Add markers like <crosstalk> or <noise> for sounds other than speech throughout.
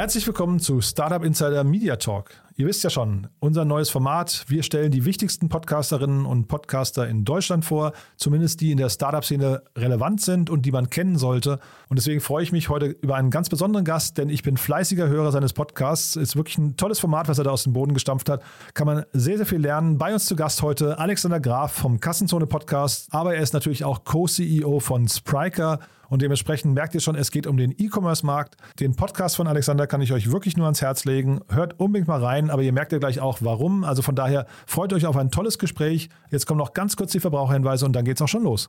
Herzlich willkommen zu Startup Insider Media Talk. Ihr wisst ja schon, unser neues Format. Wir stellen die wichtigsten Podcasterinnen und Podcaster in Deutschland vor, zumindest die in der Startup-Szene relevant sind und die man kennen sollte. Und deswegen freue ich mich heute über einen ganz besonderen Gast, denn ich bin fleißiger Hörer seines Podcasts. Ist wirklich ein tolles Format, was er da aus dem Boden gestampft hat. Kann man sehr, sehr viel lernen. Bei uns zu Gast heute Alexander Graf vom Kassenzone Podcast, aber er ist natürlich auch Co-CEO von Spriker. Und dementsprechend merkt ihr schon, es geht um den E-Commerce-Markt. Den Podcast von Alexander kann ich euch wirklich nur ans Herz legen. Hört unbedingt mal rein, aber ihr merkt ja gleich auch, warum. Also von daher freut euch auf ein tolles Gespräch. Jetzt kommen noch ganz kurz die Verbraucherhinweise und dann geht's auch schon los.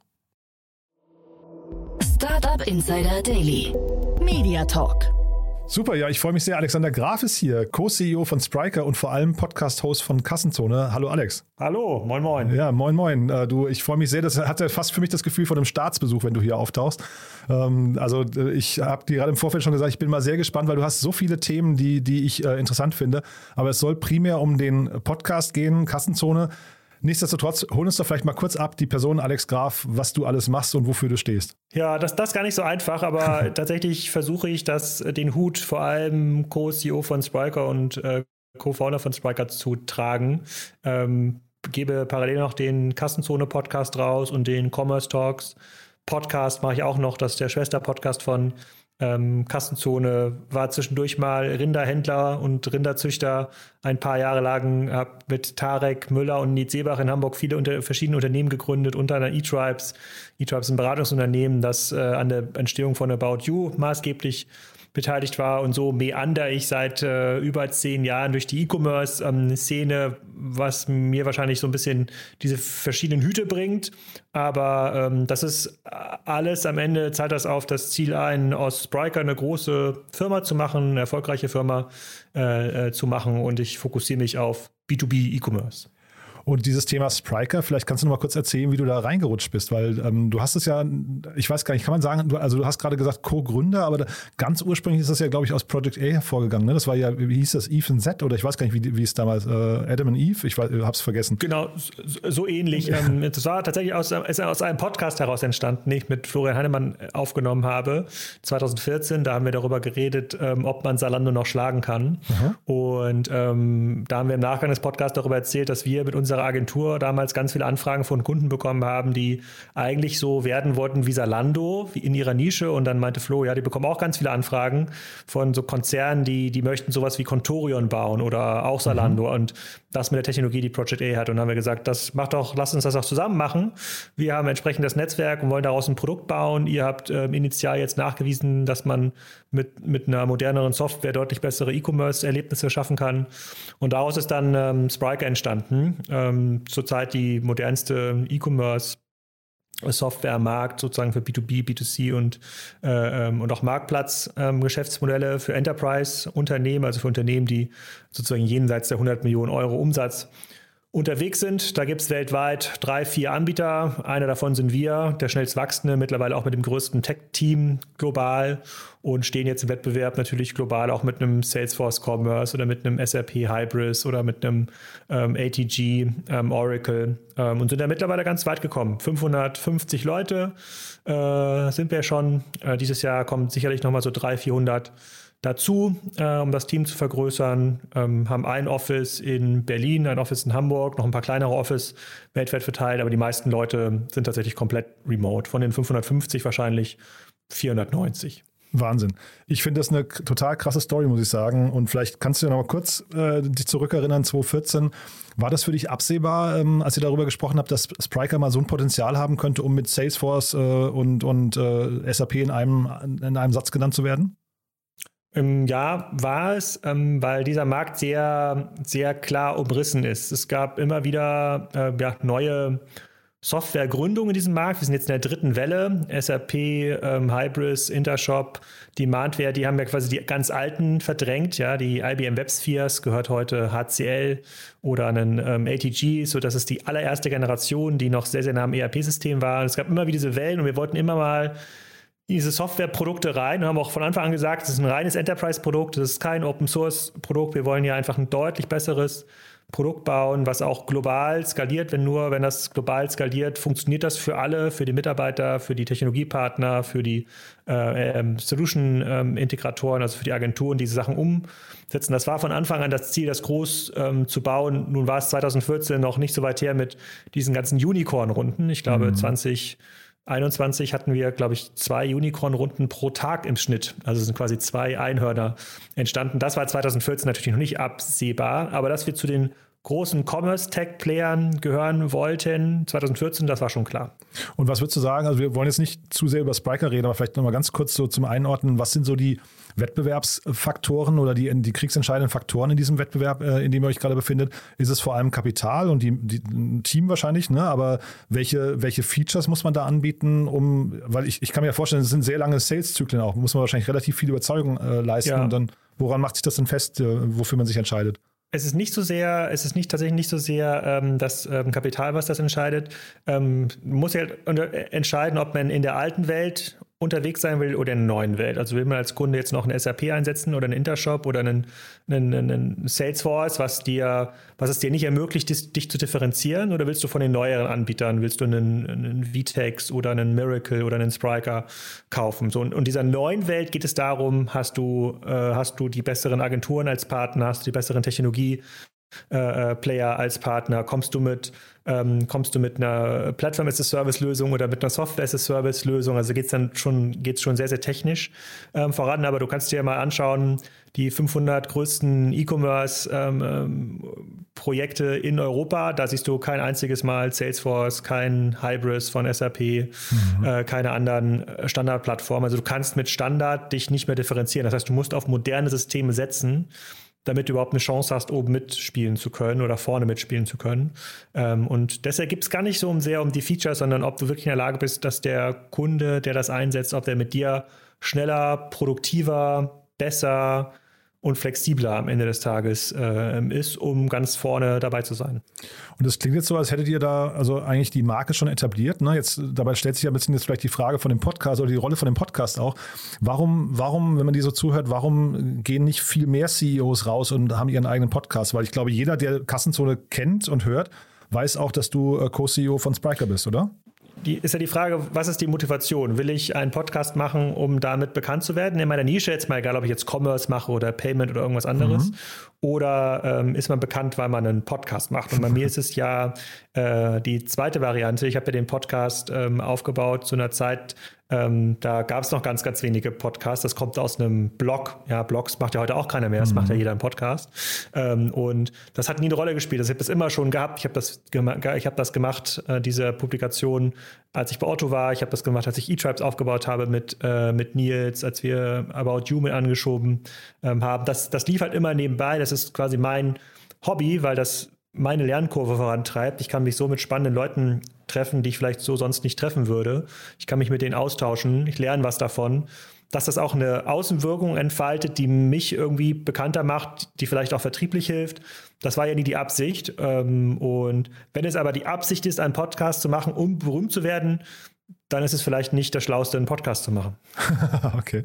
Startup Insider Daily. Media Talk. Super, ja, ich freue mich sehr. Alexander Graf ist hier, Co-CEO von Spriker und vor allem Podcast-Host von Kassenzone. Hallo Alex. Hallo, moin moin. Ja, moin moin. Äh, du, ich freue mich sehr. Das hat ja fast für mich das Gefühl von einem Staatsbesuch, wenn du hier auftauchst. Ähm, also äh, ich habe dir gerade im Vorfeld schon gesagt, ich bin mal sehr gespannt, weil du hast so viele Themen, die, die ich äh, interessant finde. Aber es soll primär um den Podcast gehen, Kassenzone. Nichtsdestotrotz, hol uns doch vielleicht mal kurz ab, die Person Alex Graf, was du alles machst und wofür du stehst. Ja, das, das ist gar nicht so einfach, aber <laughs> tatsächlich versuche ich, das, den Hut vor allem Co-CEO von Spriker und äh, Co-Founder von Spriker zu tragen. Ähm, gebe parallel noch den Kassenzone-Podcast raus und den Commerce Talks. Podcast mache ich auch noch, das ist der Schwester-Podcast von ähm, Kassenzone, war zwischendurch mal Rinderhändler und Rinderzüchter ein paar Jahre lang, habe mit Tarek Müller und Nied Seebach in Hamburg viele unter, verschiedene Unternehmen gegründet, unter anderem E-Tribes. E-Tribes ist ein Beratungsunternehmen, das äh, an der Entstehung von About You maßgeblich beteiligt war und so meander ich seit äh, über zehn Jahren durch die E-Commerce-Szene, ähm, was mir wahrscheinlich so ein bisschen diese verschiedenen Hüte bringt. Aber ähm, das ist alles am Ende zahlt das auf das Ziel ein, aus Spriker eine große Firma zu machen, eine erfolgreiche Firma äh, äh, zu machen und ich fokussiere mich auf B2B E-Commerce. Und dieses Thema Spriker, vielleicht kannst du noch mal kurz erzählen, wie du da reingerutscht bist, weil ähm, du hast es ja, ich weiß gar nicht, kann man sagen, du, also du hast gerade gesagt Co-Gründer, aber da, ganz ursprünglich ist das ja, glaube ich, aus Project A hervorgegangen. Ne? Das war ja, wie hieß das, Eve and Z oder ich weiß gar nicht, wie, wie es damals, äh, Adam and Eve, ich habe es vergessen. Genau, so, ähnlich. ähm, das war tatsächlich aus, ist aus einem Podcast heraus entstanden, den ich mit Florian Heinemann aufgenommen habe, 2014. Da haben wir darüber geredet, ähm, ob man Salando noch schlagen kann. Mhm. Und ähm, da haben wir im Nachgang des Podcasts darüber erzählt, dass wir mit unserer Agentur damals ganz viele Anfragen von Kunden bekommen haben, die eigentlich so werden wollten wie Salando, in ihrer Nische. Und dann meinte Flo, ja, die bekommen auch ganz viele Anfragen von so Konzernen, die, die möchten sowas wie Contorion bauen oder auch Salando. Mhm. Und das mit der Technologie, die Project A hat. Und dann haben wir gesagt, das macht doch, lasst uns das auch zusammen machen. Wir haben entsprechend das Netzwerk und wollen daraus ein Produkt bauen. Ihr habt äh, initial jetzt nachgewiesen, dass man mit, mit einer moderneren Software deutlich bessere E-Commerce-Erlebnisse schaffen kann. Und daraus ist dann ähm, Spriker entstanden. Ähm, zurzeit die modernste E-Commerce Software am Markt sozusagen für B2B, B2C und, äh, ähm, und auch Marktplatz-Geschäftsmodelle ähm, für Enterprise-Unternehmen, also für Unternehmen, die sozusagen jenseits der 100 Millionen Euro Umsatz unterwegs sind. Da gibt es weltweit drei, vier Anbieter. Einer davon sind wir, der schnellst wachsende, mittlerweile auch mit dem größten Tech-Team global und stehen jetzt im Wettbewerb natürlich global auch mit einem Salesforce Commerce oder mit einem SAP Hybris oder mit einem ähm, ATG, ähm, Oracle ähm, und sind da mittlerweile ganz weit gekommen. 550 Leute äh, sind wir schon. Äh, dieses Jahr kommen sicherlich nochmal so 300, 400 dazu, äh, um das Team zu vergrößern. Ähm, haben ein Office in Berlin, ein Office in Hamburg, noch ein paar kleinere Office weltweit verteilt, aber die meisten Leute sind tatsächlich komplett remote. Von den 550 wahrscheinlich 490. Wahnsinn. Ich finde das eine total krasse Story, muss ich sagen. Und vielleicht kannst du ja noch mal kurz äh, dich zurückerinnern, 2014. War das für dich absehbar, ähm, als ihr darüber gesprochen habt, dass Spriker mal so ein Potenzial haben könnte, um mit Salesforce äh, und, und äh, SAP in einem, in einem Satz genannt zu werden? Ja, war es, ähm, weil dieser Markt sehr, sehr klar umrissen ist. Es gab immer wieder äh, ja, neue Softwaregründung in diesem Markt. Wir sind jetzt in der dritten Welle. SAP, ähm, Hybris, Intershop, Demandware, die haben ja quasi die ganz alten verdrängt. Ja, die IBM WebSpheres gehört heute HCL oder einen ähm, ATG, so das ist die allererste Generation, die noch sehr, sehr nah am ERP-System war. Es gab immer wieder diese Wellen und wir wollten immer mal diese Softwareprodukte rein und haben auch von Anfang an gesagt, es ist ein reines Enterprise-Produkt, es ist kein Open-Source-Produkt. Wir wollen ja einfach ein deutlich besseres Produkt bauen, was auch global skaliert. Wenn nur, wenn das global skaliert, funktioniert das für alle, für die Mitarbeiter, für die Technologiepartner, für die äh, ähm, Solution-Integratoren, also für die Agenturen, diese Sachen umsetzen. Das war von Anfang an das Ziel, das groß ähm, zu bauen. Nun war es 2014 noch nicht so weit her mit diesen ganzen Unicorn-Runden. Ich glaube, mhm. 20 21 hatten wir, glaube ich, zwei Unicorn-Runden pro Tag im Schnitt. Also sind quasi zwei Einhörner entstanden. Das war 2014 natürlich noch nicht absehbar, aber dass wir zu den großen Commerce-Tech-Playern gehören wollten, 2014, das war schon klar. Und was würdest du sagen, also wir wollen jetzt nicht zu sehr über Spriker reden, aber vielleicht nochmal ganz kurz so zum Einordnen, was sind so die Wettbewerbsfaktoren oder die, die kriegsentscheidenden Faktoren in diesem Wettbewerb, äh, in dem ihr euch gerade befindet? Ist es vor allem Kapital und die, die Team wahrscheinlich, ne? aber welche, welche Features muss man da anbieten, um, weil ich, ich kann mir ja vorstellen, es sind sehr lange Sales-Zyklen auch, muss man wahrscheinlich relativ viel Überzeugung äh, leisten ja. und dann, woran macht sich das denn fest, äh, wofür man sich entscheidet? Es ist nicht so sehr, es ist nicht tatsächlich nicht so sehr ähm, das ähm, Kapital, was das entscheidet. Ähm, muss ja entscheiden, ob man in der alten Welt unterwegs sein will oder in der neuen Welt. Also will man als Kunde jetzt noch ein SAP einsetzen oder einen Intershop oder einen, einen, einen Salesforce, was dir, was es dir nicht ermöglicht, dich, zu differenzieren, oder willst du von den neueren Anbietern, willst du einen, einen Vtex oder einen Miracle oder einen Spriker kaufen? So, und in dieser neuen Welt geht es darum, hast du, äh, hast du die besseren Agenturen als Partner, hast du die besseren Technologie, äh, äh, Player als Partner? Kommst du mit, ähm, kommst du mit einer Plattform as a Service Lösung oder mit einer Software as a Service Lösung? Also geht es dann schon, geht's schon sehr, sehr technisch ähm, voran. Aber du kannst dir mal anschauen, die 500 größten E-Commerce ähm, ähm, Projekte in Europa. Da siehst du kein einziges Mal Salesforce, kein Hybris von SAP, mhm. äh, keine anderen Standardplattformen. Also du kannst mit Standard dich nicht mehr differenzieren. Das heißt, du musst auf moderne Systeme setzen damit du überhaupt eine Chance hast, oben mitspielen zu können oder vorne mitspielen zu können. Ähm, und deshalb gibt es gar nicht so sehr um die Features, sondern ob du wirklich in der Lage bist, dass der Kunde, der das einsetzt, ob der mit dir schneller, produktiver, besser, und flexibler am Ende des Tages äh, ist, um ganz vorne dabei zu sein. Und das klingt jetzt so, als hättet ihr da also eigentlich die Marke schon etabliert. Ne? Jetzt, dabei stellt sich ja ein bisschen jetzt vielleicht die Frage von dem Podcast oder die Rolle von dem Podcast auch. Warum, warum, wenn man die so zuhört, warum gehen nicht viel mehr CEOs raus und haben ihren eigenen Podcast? Weil ich glaube, jeder, der Kassenzone kennt und hört, weiß auch, dass du äh, Co-CEO von Spriker bist, oder? Die, ist ja die Frage, was ist die Motivation? Will ich einen Podcast machen, um damit bekannt zu werden in meiner Nische, jetzt mal egal, ob ich jetzt Commerce mache oder Payment oder irgendwas anderes? Mhm. Oder ähm, ist man bekannt, weil man einen Podcast macht? Und bei mir ist es ja äh, die zweite Variante. Ich habe ja den Podcast ähm, aufgebaut zu einer Zeit, ähm, da gab es noch ganz, ganz wenige Podcasts. Das kommt aus einem Blog. Ja, Blogs macht ja heute auch keiner mehr. Das mhm. macht ja jeder im Podcast. Ähm, und das hat nie eine Rolle gespielt. Das habe ich das immer schon gehabt. Ich habe das, ich hab das gemacht, äh, diese Publikation, als ich bei Otto war. Ich habe das gemacht, als ich E-Tribes aufgebaut habe mit, äh, mit Nils, als wir About You mit angeschoben ähm, haben. Das, das lief halt immer nebenbei. Das ist quasi mein Hobby, weil das meine Lernkurve vorantreibt. Ich kann mich so mit spannenden Leuten treffen, die ich vielleicht so sonst nicht treffen würde. Ich kann mich mit denen austauschen, ich lerne was davon. Dass das auch eine Außenwirkung entfaltet, die mich irgendwie bekannter macht, die vielleicht auch vertrieblich hilft. Das war ja nie die Absicht. Ähm, und wenn es aber die Absicht ist, einen Podcast zu machen, um berühmt zu werden, dann ist es vielleicht nicht der Schlauste, einen Podcast zu machen. <laughs> okay.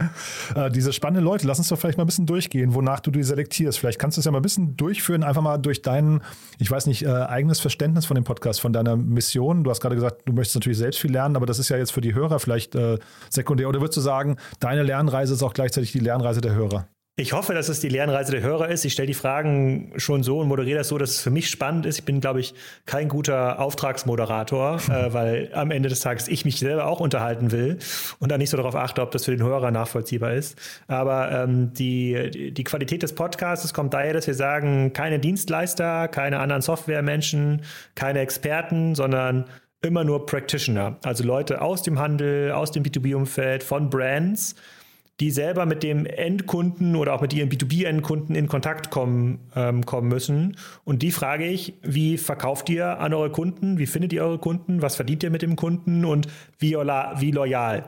Äh, diese spannenden Leute, lass uns doch vielleicht mal ein bisschen durchgehen, wonach du die selektierst. Vielleicht kannst du es ja mal ein bisschen durchführen, einfach mal durch dein, ich weiß nicht, äh, eigenes Verständnis von dem Podcast, von deiner Mission. Du hast gerade gesagt, du möchtest natürlich selbst viel lernen, aber das ist ja jetzt für die Hörer vielleicht äh, sekundär. Oder würdest du sagen, deine Lernreise ist auch gleichzeitig die Lernreise der Hörer? Ich hoffe, dass es die Lernreise der Hörer ist. Ich stelle die Fragen schon so und moderiere das so, dass es für mich spannend ist. Ich bin, glaube ich, kein guter Auftragsmoderator, <laughs> äh, weil am Ende des Tages ich mich selber auch unterhalten will und dann nicht so darauf achte, ob das für den Hörer nachvollziehbar ist. Aber ähm, die, die Qualität des Podcasts kommt daher, dass wir sagen, keine Dienstleister, keine anderen Softwaremenschen, keine Experten, sondern immer nur Practitioner. Also Leute aus dem Handel, aus dem B2B-Umfeld, von Brands, die selber mit dem Endkunden oder auch mit ihren B2B-Endkunden in Kontakt kommen, ähm, kommen müssen. Und die frage ich, wie verkauft ihr an eure Kunden? Wie findet ihr eure Kunden? Was verdient ihr mit dem Kunden? Und wie, wie loyal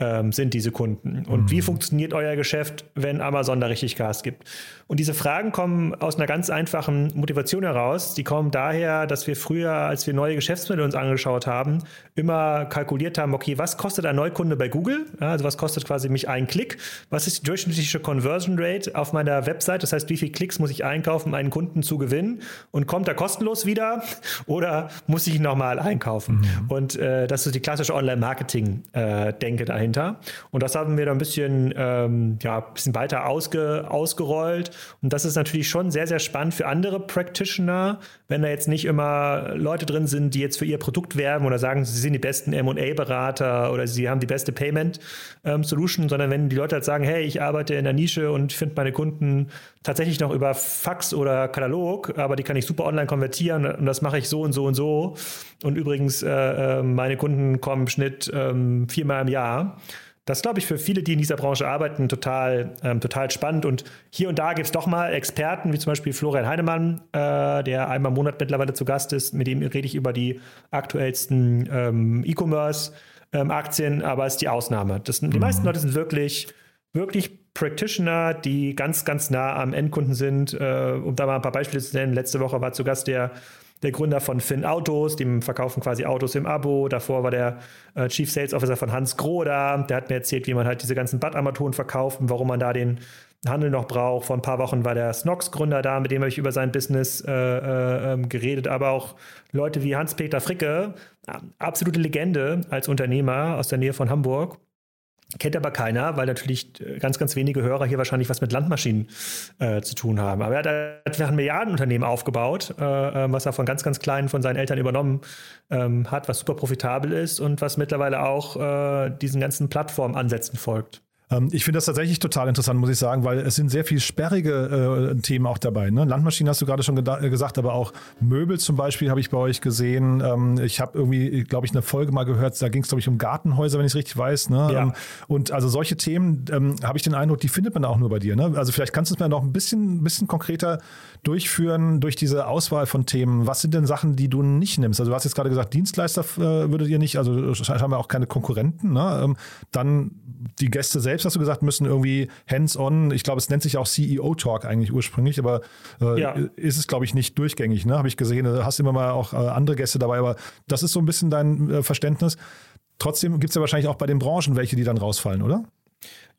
ähm, sind diese Kunden? Und mhm. wie funktioniert euer Geschäft, wenn Amazon da richtig Gas gibt? Und diese Fragen kommen aus einer ganz einfachen Motivation heraus. Die kommen daher, dass wir früher, als wir neue Geschäftsmodelle uns angeschaut haben, immer kalkuliert haben, okay, was kostet ein Neukunde bei Google? Also was kostet quasi mich ein Klick? Was ist die durchschnittliche Conversion Rate auf meiner Website? Das heißt, wie viele Klicks muss ich einkaufen, um einen Kunden zu gewinnen? Und kommt er kostenlos wieder <laughs> oder muss ich ihn nochmal einkaufen? Mhm. Und äh, das ist die klassische Online-Marketing-Denke äh, dahinter. Und das haben wir da ein bisschen, ähm, ja, ein bisschen weiter ausge, ausgerollt und das ist natürlich schon sehr, sehr spannend für andere Practitioner, wenn da jetzt nicht immer Leute drin sind, die jetzt für ihr Produkt werben oder sagen, sie sind die besten MA-Berater oder sie haben die beste Payment-Solution, ähm, sondern wenn die Leute halt sagen, hey, ich arbeite in der Nische und finde meine Kunden tatsächlich noch über Fax oder Katalog, aber die kann ich super online konvertieren und das mache ich so und so und so. Und übrigens, äh, äh meine Kunden kommen im Schnitt äh, viermal im Jahr. Das glaube ich für viele, die in dieser Branche arbeiten, total, ähm, total spannend. Und hier und da gibt es doch mal Experten, wie zum Beispiel Florian Heinemann, äh, der einmal im Monat mittlerweile zu Gast ist. Mit dem rede ich über die aktuellsten ähm, E-Commerce-Aktien, ähm, aber es ist die Ausnahme. Das, die mhm. meisten Leute sind wirklich, wirklich Practitioner, die ganz, ganz nah am Endkunden sind. Äh, um da mal ein paar Beispiele zu nennen. Letzte Woche war zu Gast der der Gründer von Finn Autos, dem verkaufen quasi Autos im Abo. Davor war der äh, Chief Sales Officer von Hans Groh da. Der hat mir erzählt, wie man halt diese ganzen Bad-Armaturen verkauft und warum man da den Handel noch braucht. Vor ein paar Wochen war der Snox-Gründer da, mit dem habe ich über sein Business äh, äh, ähm, geredet. Aber auch Leute wie Hans-Peter Fricke, absolute Legende als Unternehmer aus der Nähe von Hamburg. Kennt aber keiner, weil natürlich äh, ganz, ganz wenige Hörer hier wahrscheinlich was mit Landmaschinen äh, zu tun haben. Aber er hat ein Milliardenunternehmen aufgebaut, äh, ähm, was er von ganz, ganz kleinen von seinen Eltern übernommen ähm, hat, was super profitabel ist und was mittlerweile auch äh, diesen ganzen Plattformansätzen folgt. Ähm, ich finde das tatsächlich total interessant, muss ich sagen, weil es sind sehr viel sperrige äh, Themen auch dabei. Ne? Landmaschinen hast du gerade schon äh, gesagt, aber auch Möbel zum Beispiel habe ich bei euch gesehen. Ähm, ich habe irgendwie, glaube ich, eine Folge mal gehört, da ging es, glaube ich, um Gartenhäuser, wenn ich es richtig weiß. Ne? Ja. Ähm, und also solche Themen ähm, habe ich den Eindruck, die findet man auch nur bei dir. Ne? Also vielleicht kannst du es mir noch ein bisschen, bisschen konkreter durchführen durch diese Auswahl von Themen. Was sind denn Sachen, die du nicht nimmst? Also du hast jetzt gerade gesagt, Dienstleister äh, würdet ihr nicht, also haben wir auch keine Konkurrenten. Ne? Ähm, dann die Gäste selbst, hast du gesagt, müssen irgendwie hands-on, ich glaube, es nennt sich auch CEO-Talk eigentlich ursprünglich, aber äh, ja. ist es, glaube ich, nicht durchgängig, ne? Habe ich gesehen. Du hast immer mal auch äh, andere Gäste dabei, aber das ist so ein bisschen dein äh, Verständnis. Trotzdem gibt es ja wahrscheinlich auch bei den Branchen welche, die dann rausfallen, oder?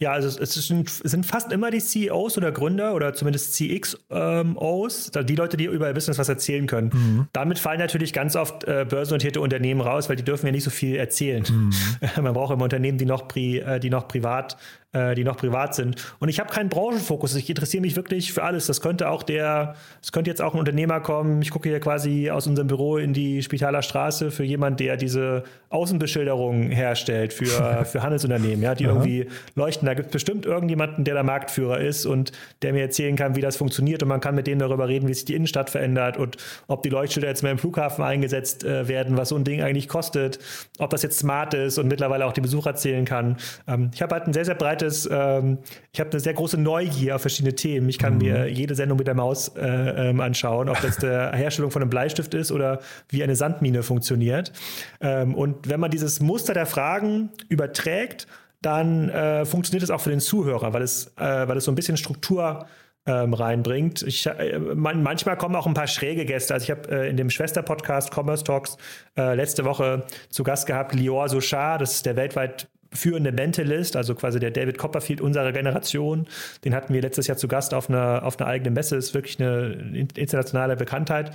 Ja, also es sind, sind, fast immer die CEOs oder Gründer oder zumindest CXOs, ähm, die Leute, die über ihr Business was erzählen können. Mhm. Damit fallen natürlich ganz oft äh, börsennotierte Unternehmen raus, weil die dürfen ja nicht so viel erzählen. Mhm. <laughs> Man braucht immer Unternehmen, die noch, pri, äh, die noch privat äh, die noch privat sind. Und ich habe keinen Branchenfokus. Ich interessiere mich wirklich für alles. Das könnte auch der, es könnte jetzt auch ein Unternehmer kommen. Ich gucke hier quasi aus unserem Büro in die Spitaler Straße für jemanden, der diese Außenbeschilderung herstellt für, <laughs> für Handelsunternehmen, ja, die Aha. irgendwie leuchten. Da gibt es bestimmt irgendjemanden, der der Marktführer ist und der mir erzählen kann, wie das funktioniert. Und man kann mit dem darüber reden, wie sich die Innenstadt verändert und ob die Leuchtschilder jetzt mehr im Flughafen eingesetzt äh, werden, was so ein Ding eigentlich kostet, ob das jetzt smart ist und mittlerweile auch die Besucher zählen kann. Ähm, ich habe halt ein sehr, sehr breites zweites, ähm, ich habe eine sehr große Neugier auf verschiedene Themen. Ich kann mhm. mir jede Sendung mit der Maus äh, ähm, anschauen, ob das der <laughs> Herstellung von einem Bleistift ist oder wie eine Sandmine funktioniert. Ähm, und wenn man dieses Muster der Fragen überträgt, dann äh, funktioniert es auch für den Zuhörer, weil es, äh, weil es so ein bisschen Struktur ähm, reinbringt. Ich, äh, man, manchmal kommen auch ein paar schräge Gäste. Also ich habe äh, in dem Schwester-Podcast Commerce Talks äh, letzte Woche zu Gast gehabt Lior Sochar, das ist der weltweit führende Mentalist, also quasi der David Copperfield unserer Generation. Den hatten wir letztes Jahr zu Gast auf einer, auf einer eigenen Messe, ist wirklich eine internationale Bekanntheit.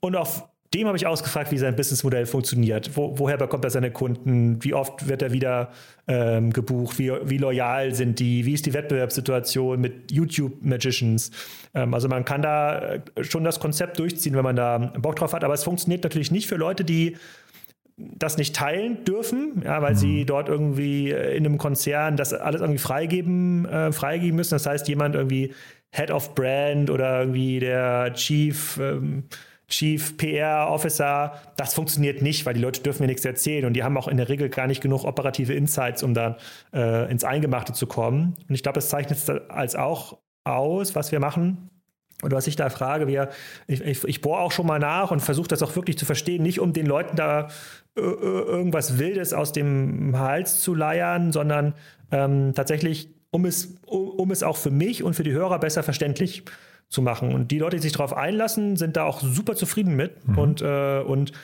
Und auf dem habe ich ausgefragt, wie sein Businessmodell funktioniert. Wo, woher bekommt er seine Kunden? Wie oft wird er wieder ähm, gebucht? Wie, wie loyal sind die? Wie ist die Wettbewerbssituation mit YouTube-Magicians? Ähm, also man kann da äh, schon das Konzept durchziehen, wenn man da Bock drauf hat. Aber es funktioniert natürlich nicht für Leute, die das nicht teilen dürfen, ja, weil mhm. sie dort irgendwie äh, in einem Konzern das alles irgendwie freigeben, äh, freigeben müssen. Das heißt, jemand irgendwie Head of Brand oder irgendwie der Chief, ähm, Chief PR Officer, das funktioniert nicht, weil die Leute dürfen mir nichts erzählen und die haben auch in der Regel gar nicht genug operative Insights, um da äh, ins Eingemachte zu kommen. Und ich glaube, das zeichnet es als auch aus, was wir machen. Und was ich da frage, wir, ich, ich, ich bohre auch schon mal nach und versuche das auch wirklich zu verstehen, nicht um den Leuten da äh, irgendwas Wildes aus dem Hals zu leiern, sondern ähm, tatsächlich, um es, um, um es auch für mich und für die Hörer besser verständlich zu machen. Und die Leute, die sich darauf einlassen, sind da auch super zufrieden mit mhm. und, äh, und äh,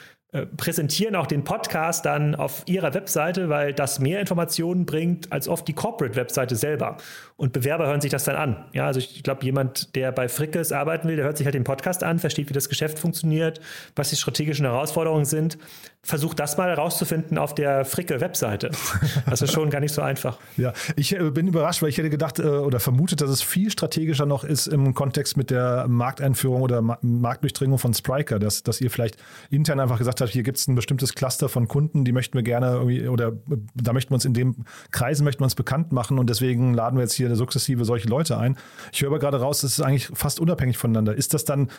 präsentieren auch den Podcast dann auf ihrer Webseite, weil das mehr Informationen bringt als oft die Corporate-Webseite selber. Und Bewerber hören sich das dann an. Ja, also ich glaube, jemand, der bei Frickes arbeiten will, der hört sich halt den Podcast an, versteht, wie das Geschäft funktioniert, was die strategischen Herausforderungen sind, versucht das mal herauszufinden auf der Fricke-Webseite. Das ist schon gar nicht so einfach. <laughs> Ja, ich äh, bin überrascht, weil ich hätte gedacht äh, oder vermutet, dass es viel strategischer noch ist im Kontext mit der Markteinführung oder Marktdurchdringung von Spriker, dass, dass ihr vielleicht intern einfach gesagt hat, hier gibt es ein bestimmtes Cluster von Kunden, die möchten wir gerne irgendwie, oder da möchten wir uns in dem Kreisen möchten wir uns bekannt machen und deswegen laden wir jetzt hier sukzessive solche Leute ein. Ich höre aber gerade raus, das ist eigentlich fast unabhängig voneinander. Ist das dann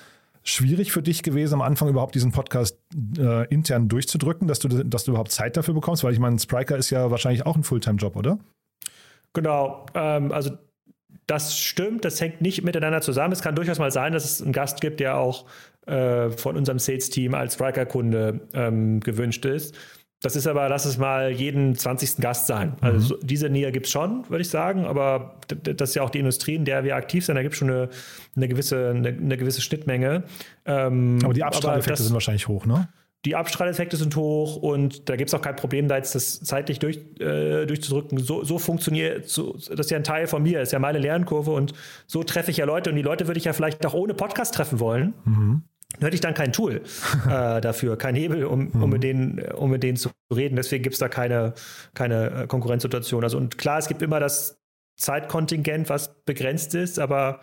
schwierig für dich gewesen, am Anfang überhaupt diesen Podcast äh, intern durchzudrücken, dass du, dass du überhaupt Zeit dafür bekommst? Weil ich meine, Spriker ist ja wahrscheinlich auch ein Fulltime-Job, oder? Genau. Ähm, also das stimmt, das hängt nicht miteinander zusammen. Es kann durchaus mal sein, dass es einen Gast gibt, der auch äh, von unserem Sales-Team als Striker-Kunde ähm, gewünscht ist. Das ist aber, lass es mal jeden 20. Gast sein. Also mhm. diese Nähe gibt es schon, würde ich sagen, aber das ist ja auch die Industrie, in der wir aktiv sind. Da gibt es schon eine, eine, gewisse, eine, eine gewisse Schnittmenge. Ähm, aber die Abstrahleffekte sind wahrscheinlich hoch, ne? Die Abstrahleffekte sind hoch und da gibt es auch kein Problem, da jetzt das zeitlich durch, äh, durchzudrücken. So, so funktioniert, so, das ist ja ein Teil von mir, das ist ja meine Lernkurve und so treffe ich ja Leute und die Leute würde ich ja vielleicht auch ohne Podcast treffen wollen. Mhm hätte ich dann kein Tool <laughs> äh, dafür, kein Hebel, um, um, mit denen, um mit denen zu reden. Deswegen gibt es da keine, keine äh, Konkurrenzsituation. Also und klar, es gibt immer das Zeitkontingent, was begrenzt ist, aber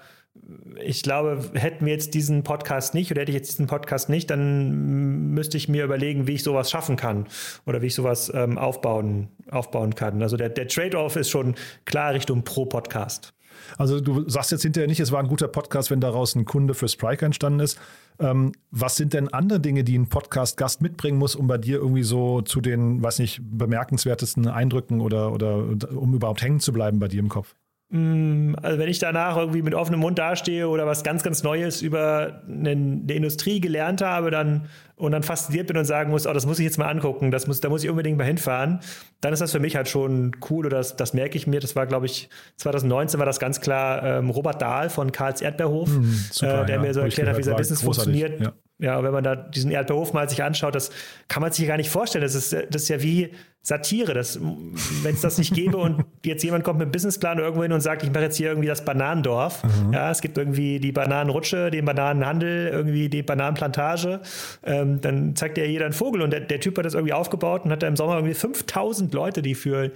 ich glaube, hätten wir jetzt diesen Podcast nicht oder hätte ich jetzt diesen Podcast nicht, dann müsste ich mir überlegen, wie ich sowas schaffen kann oder wie ich sowas ähm, aufbauen, aufbauen kann. Also der, der Trade-off ist schon klar Richtung Pro-Podcast. Also du sagst jetzt hinterher nicht, es war ein guter Podcast, wenn daraus ein Kunde für Spriker entstanden ist. Ähm, was sind denn andere Dinge, die ein Podcast-Gast mitbringen muss, um bei dir irgendwie so zu den, weiß nicht, bemerkenswertesten Eindrücken oder, oder um überhaupt hängen zu bleiben bei dir im Kopf? Mm, also wenn ich danach irgendwie mit offenem Mund dastehe oder was ganz, ganz Neues über eine, eine Industrie gelernt habe, dann und dann fasziniert bin und sagen muss, oh, das muss ich jetzt mal angucken, das muss, da muss ich unbedingt mal hinfahren, dann ist das für mich halt schon cool oder das, das merke ich mir. Das war, glaube ich, 2019 war das ganz klar ähm, Robert Dahl von Karls Erdbeerhof, mm, super, äh, der ja. mir so erklärt hat, wie sein Business funktioniert. Ja. Ja, wenn man da diesen Erdbeerhof mal sich anschaut, das kann man sich gar nicht vorstellen. Das ist, das ist ja wie Satire. Wenn es das nicht gäbe und jetzt jemand kommt mit einem Businessplan irgendwo hin und sagt, ich mache jetzt hier irgendwie das Bananendorf. Mhm. Ja, es gibt irgendwie die Bananenrutsche, den Bananenhandel, irgendwie die Bananenplantage. Ähm, dann zeigt ja jeder einen Vogel und der, der, Typ hat das irgendwie aufgebaut und hat da im Sommer irgendwie 5000 Leute, die für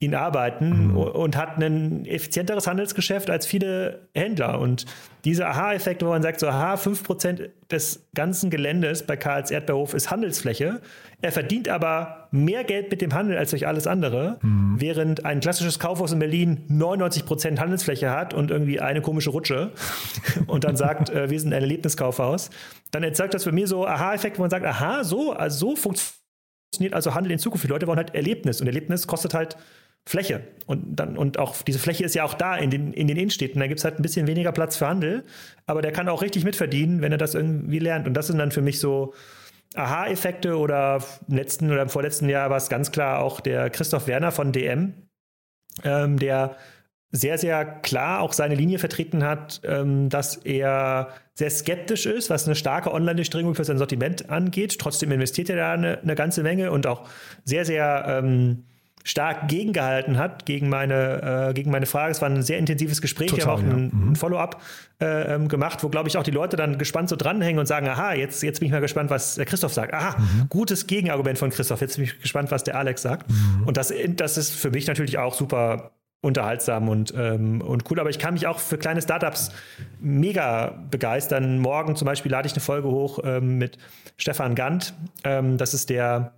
ihn arbeiten mhm. und hat ein effizienteres Handelsgeschäft als viele Händler. Und diese Aha-Effekte, wo man sagt, so, aha, 5% des ganzen Geländes bei Karls Erdbeerhof ist Handelsfläche. Er verdient aber mehr Geld mit dem Handel als durch alles andere, mhm. während ein klassisches Kaufhaus in Berlin 99% Handelsfläche hat und irgendwie eine komische Rutsche <laughs> und dann sagt, äh, wir sind ein Erlebniskaufhaus. Dann erzeugt das für mich so Aha-Effekte, wo man sagt, aha, so, also so funktioniert also Handel in Zukunft. Die Leute wollen halt Erlebnis und Erlebnis kostet halt Fläche. Und, dann, und auch diese Fläche ist ja auch da in den, in den Innenstädten. Da gibt es halt ein bisschen weniger Platz für Handel, aber der kann auch richtig mitverdienen, wenn er das irgendwie lernt. Und das sind dann für mich so Aha-Effekte oder im letzten oder im vorletzten Jahr war es ganz klar auch der Christoph Werner von DM, ähm, der sehr, sehr klar auch seine Linie vertreten hat, ähm, dass er sehr skeptisch ist, was eine starke Online-Durchdringung für sein Sortiment angeht. Trotzdem investiert er da eine, eine ganze Menge und auch sehr, sehr ähm, stark gegengehalten hat gegen meine, äh, gegen meine Frage. Es war ein sehr intensives Gespräch. Total, Wir haben auch ein, ja. mhm. ein Follow-up äh, ähm, gemacht, wo, glaube ich, auch die Leute dann gespannt so dranhängen und sagen, aha, jetzt, jetzt bin ich mal gespannt, was der Christoph sagt. Aha, mhm. gutes Gegenargument von Christoph. Jetzt bin ich gespannt, was der Alex sagt. Mhm. Und das, das ist für mich natürlich auch super unterhaltsam und, ähm, und cool. Aber ich kann mich auch für kleine Startups mega begeistern. Morgen zum Beispiel lade ich eine Folge hoch ähm, mit Stefan Gant. Ähm, das ist der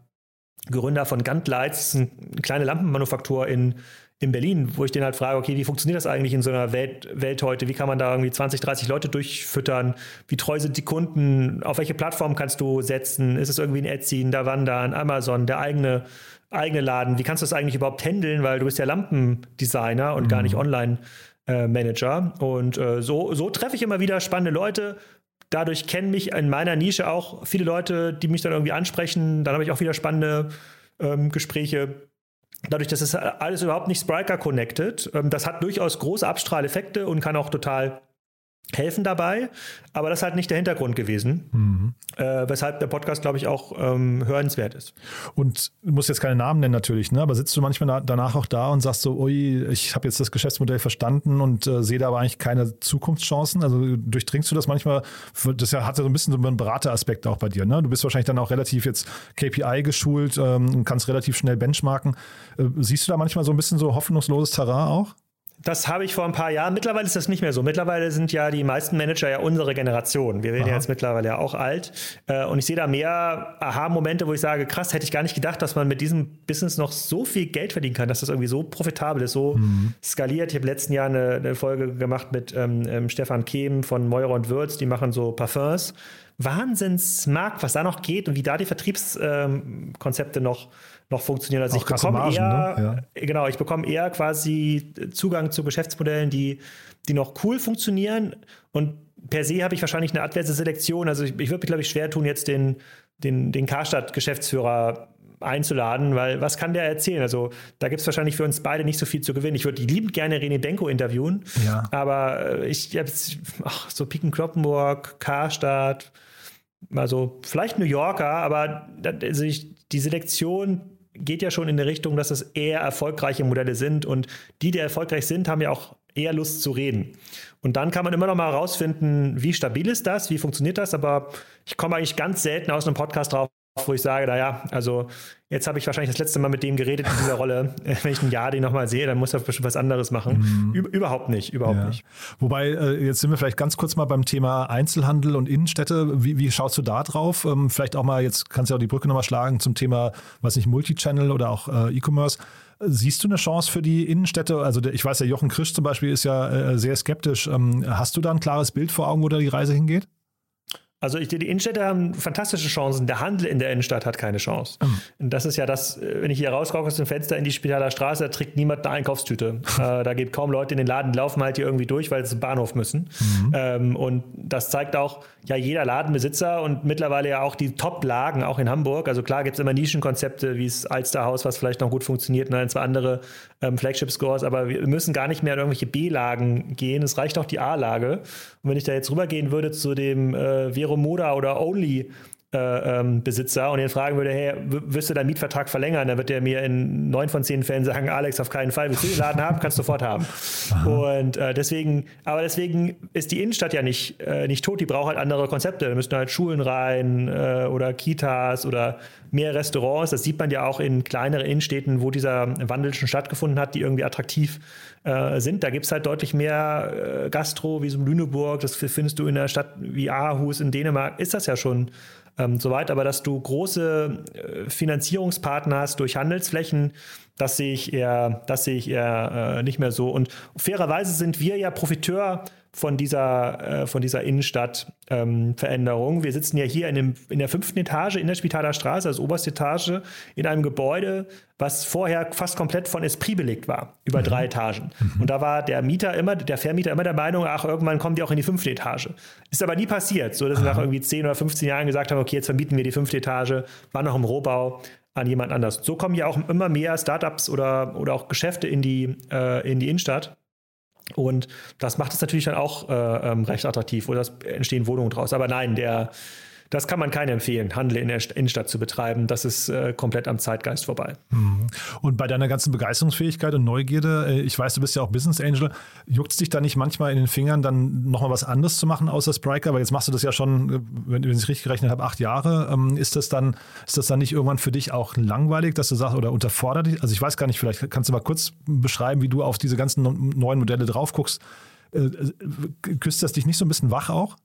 Gründer von Gantlights, eine kleine Lampenmanufaktur in, in Berlin, wo ich den halt frage, okay, wie funktioniert das eigentlich in so einer Welt, Welt heute? Wie kann man da irgendwie 20, 30 Leute durchfüttern? Wie treu sind die Kunden? Auf welche Plattform kannst du setzen? Ist es irgendwie ein Etsy, ein Davanda, ein Amazon, der eigene, eigene Laden? Wie kannst du das eigentlich überhaupt handeln? Weil du bist ja Lampendesigner und mhm. gar nicht Online-Manager. und äh, so, so treffe ich immer wieder spannende Leute. Dadurch kennen mich in meiner Nische auch viele Leute, die mich dann irgendwie ansprechen. Dann habe ich auch wieder spannende ähm, Gespräche dadurch, dass es alles überhaupt nicht Spriker connected, ähm, das hat durchaus große Abstrahleffekte und kann auch total helfen dabei, aber das ist halt nicht der Hintergrund gewesen, mhm. äh, weshalb der Podcast, glaube ich, auch ähm, hörenswert ist. Und du musst jetzt keine Namen nennen natürlich, ne? aber sitzt du manchmal danach auch da und sagst so, ui, ich habe jetzt das Geschäftsmodell verstanden und äh, sehe da aber eigentlich keine Zukunftschancen? Also durchdringst du das manchmal? Das hat ja so ein bisschen so einen Berateraspekt auch bei dir. Ne? Du bist wahrscheinlich dann auch relativ jetzt KPI geschult ähm, und kannst relativ schnell benchmarken. Äh, siehst du da manchmal so ein bisschen so hoffnungsloses Terrain auch? Das habe ich vor ein paar Jahren. Mittlerweile ist das nicht mehr so. Mittlerweile sind ja die meisten Manager ja unsere Generation. Wir werden ja jetzt mittlerweile ja auch alt. Äh, und ich sehe da mehr Aha-Momente, wo ich sage, krass, hätte ich gar nicht gedacht, dass man mit diesem Business noch so viel Geld verdienen kann, dass das irgendwie so profitabel ist, so mhm. skaliert. Ich habe letzten Jahr eine, eine, Folge gemacht mit ähm, ähm, Stefan Kehm von Meurer und Würz. Die machen so Parfums. Wahnsinnsmarkt, was da noch geht und wie da die Vertriebskonzepte ähm, noch noch funktionieren. Also Auch ich bekomme Margen, eher, ne? ja. genau, ich bekomme eher quasi Zugang zu Geschäftsmodellen, die, die noch cool funktionieren. Und per se habe ich wahrscheinlich eine adverse Selektion. Also ich, ich würde mich, glaube ich, schwer tun, jetzt den, den, den Karstadt-Geschäftsführer einzuladen, weil was kann der erzählen? Also da gibt es wahrscheinlich für uns beide nicht so viel zu gewinnen. Ich würde liebend gerne René Benko interviewen, ja. aber ich habe so Piken Kloppenburg, Karstadt, also vielleicht New Yorker, aber also ich, die Selektion geht ja schon in die Richtung, dass es eher erfolgreiche Modelle sind und die, die erfolgreich sind, haben ja auch eher Lust zu reden. Und dann kann man immer noch mal herausfinden, wie stabil ist das, wie funktioniert das, aber ich komme eigentlich ganz selten aus einem Podcast drauf, wo ich sage, naja, also jetzt habe ich wahrscheinlich das letzte Mal mit dem geredet in dieser Rolle. <laughs> Wenn ich ein Jahr den nochmal sehe, dann muss er bestimmt was anderes machen. Mhm. überhaupt nicht, überhaupt ja. nicht. Wobei, äh, jetzt sind wir vielleicht ganz kurz mal beim Thema Einzelhandel und Innenstädte. Wie, wie schaust du da drauf? Ähm, vielleicht auch mal, jetzt kannst du auch die Brücke nochmal schlagen zum Thema, was nicht, Multichannel oder auch äh, E-Commerce. Siehst du eine Chance für die Innenstädte? Also ich weiß, der Jochen Krisch zum Beispiel ist ja äh, sehr skeptisch. Ähm, hast du da ein klares Bild vor Augen, wo da die Reise hingeht? Also ich, die Innenstädte haben fantastische Chancen. Der Handel in der Innenstadt hat keine Chance. Mhm. Und das ist ja das, äh, wenn ich hier rausgucke aus dem Fenster in die Spitaler Straße, da trägt niemand eine Einkaufstüte. <laughs> äh, da geht kaum Leute in den Laden, laufen halt hier irgendwie durch, weil sie zum Bahnhof müssen. Mhm. Ähm, und das zeigt auch, ja, jeder Ladenbesitzer und mittlerweile ja auch die Top-Lagen, auch in Hamburg. Also klar gibt es immer Nischenkonzepte, wie das Alsterhaus, was vielleicht noch gut funktioniert, und ein, zwei andere ähm, Flagship-Scores, aber wir müssen gar nicht mehr in irgendwelche B-Lagen gehen. Es reicht auch die A-Lage. Und wenn ich da jetzt rübergehen würde zu dem äh, Vero Moda oder Only äh, ähm, Besitzer und ihn fragen würde, hey, wirst du deinen Mietvertrag verlängern? Dann wird er mir in neun von zehn Fällen sagen, Alex, auf keinen Fall. Willst du den Laden haben? Kannst du sofort haben. Aha. Und äh, deswegen, aber deswegen ist die Innenstadt ja nicht, äh, nicht tot, die braucht halt andere Konzepte. Da müssen halt Schulen rein äh, oder Kitas oder mehr Restaurants. Das sieht man ja auch in kleineren Innenstädten, wo dieser Wandel schon stattgefunden hat, die irgendwie attraktiv äh, sind. Da gibt es halt deutlich mehr Gastro, wie so Lüneburg. Das findest du in einer Stadt wie Aarhus in Dänemark. Ist das ja schon ähm, soweit. Aber dass du große äh, Finanzierungspartner hast durch Handelsflächen, das sehe ich eher, das sehe ich eher äh, nicht mehr so. Und fairerweise sind wir ja Profiteur von dieser, äh, von dieser Innenstadtveränderung. Ähm, wir sitzen ja hier in, dem, in der fünften Etage in der Spitaler Straße, als oberste Etage, in einem Gebäude, was vorher fast komplett von Esprit belegt war, über mhm. drei Etagen. Mhm. Und da war der Mieter immer, der Vermieter immer der Meinung, ach, irgendwann kommen die auch in die fünfte Etage. Ist aber nie passiert, so dass sie nach irgendwie 10 oder 15 Jahren gesagt haben, okay, jetzt vermieten wir die fünfte Etage, war noch im Rohbau an jemand anders. So kommen ja auch immer mehr Startups oder, oder auch Geschäfte in die, äh, in die Innenstadt. Und das macht es natürlich dann auch äh, ähm, recht attraktiv oder es entstehen Wohnungen draus. Aber nein, der, das kann man keinem empfehlen, Handel in der Innenstadt zu betreiben. Das ist äh, komplett am Zeitgeist vorbei. Mhm. Und bei deiner ganzen Begeisterungsfähigkeit und Neugierde, äh, ich weiß, du bist ja auch Business Angel, juckt es dich da nicht manchmal in den Fingern, dann nochmal was anderes zu machen außer Spriker? Aber jetzt machst du das ja schon, äh, wenn, wenn ich richtig gerechnet habe, acht Jahre. Ähm, ist, das dann, ist das dann nicht irgendwann für dich auch langweilig, dass du sagst, oder unterfordert dich? Also ich weiß gar nicht, vielleicht kannst du mal kurz beschreiben, wie du auf diese ganzen neuen Modelle drauf guckst. Küsst das dich nicht so ein bisschen wach auch?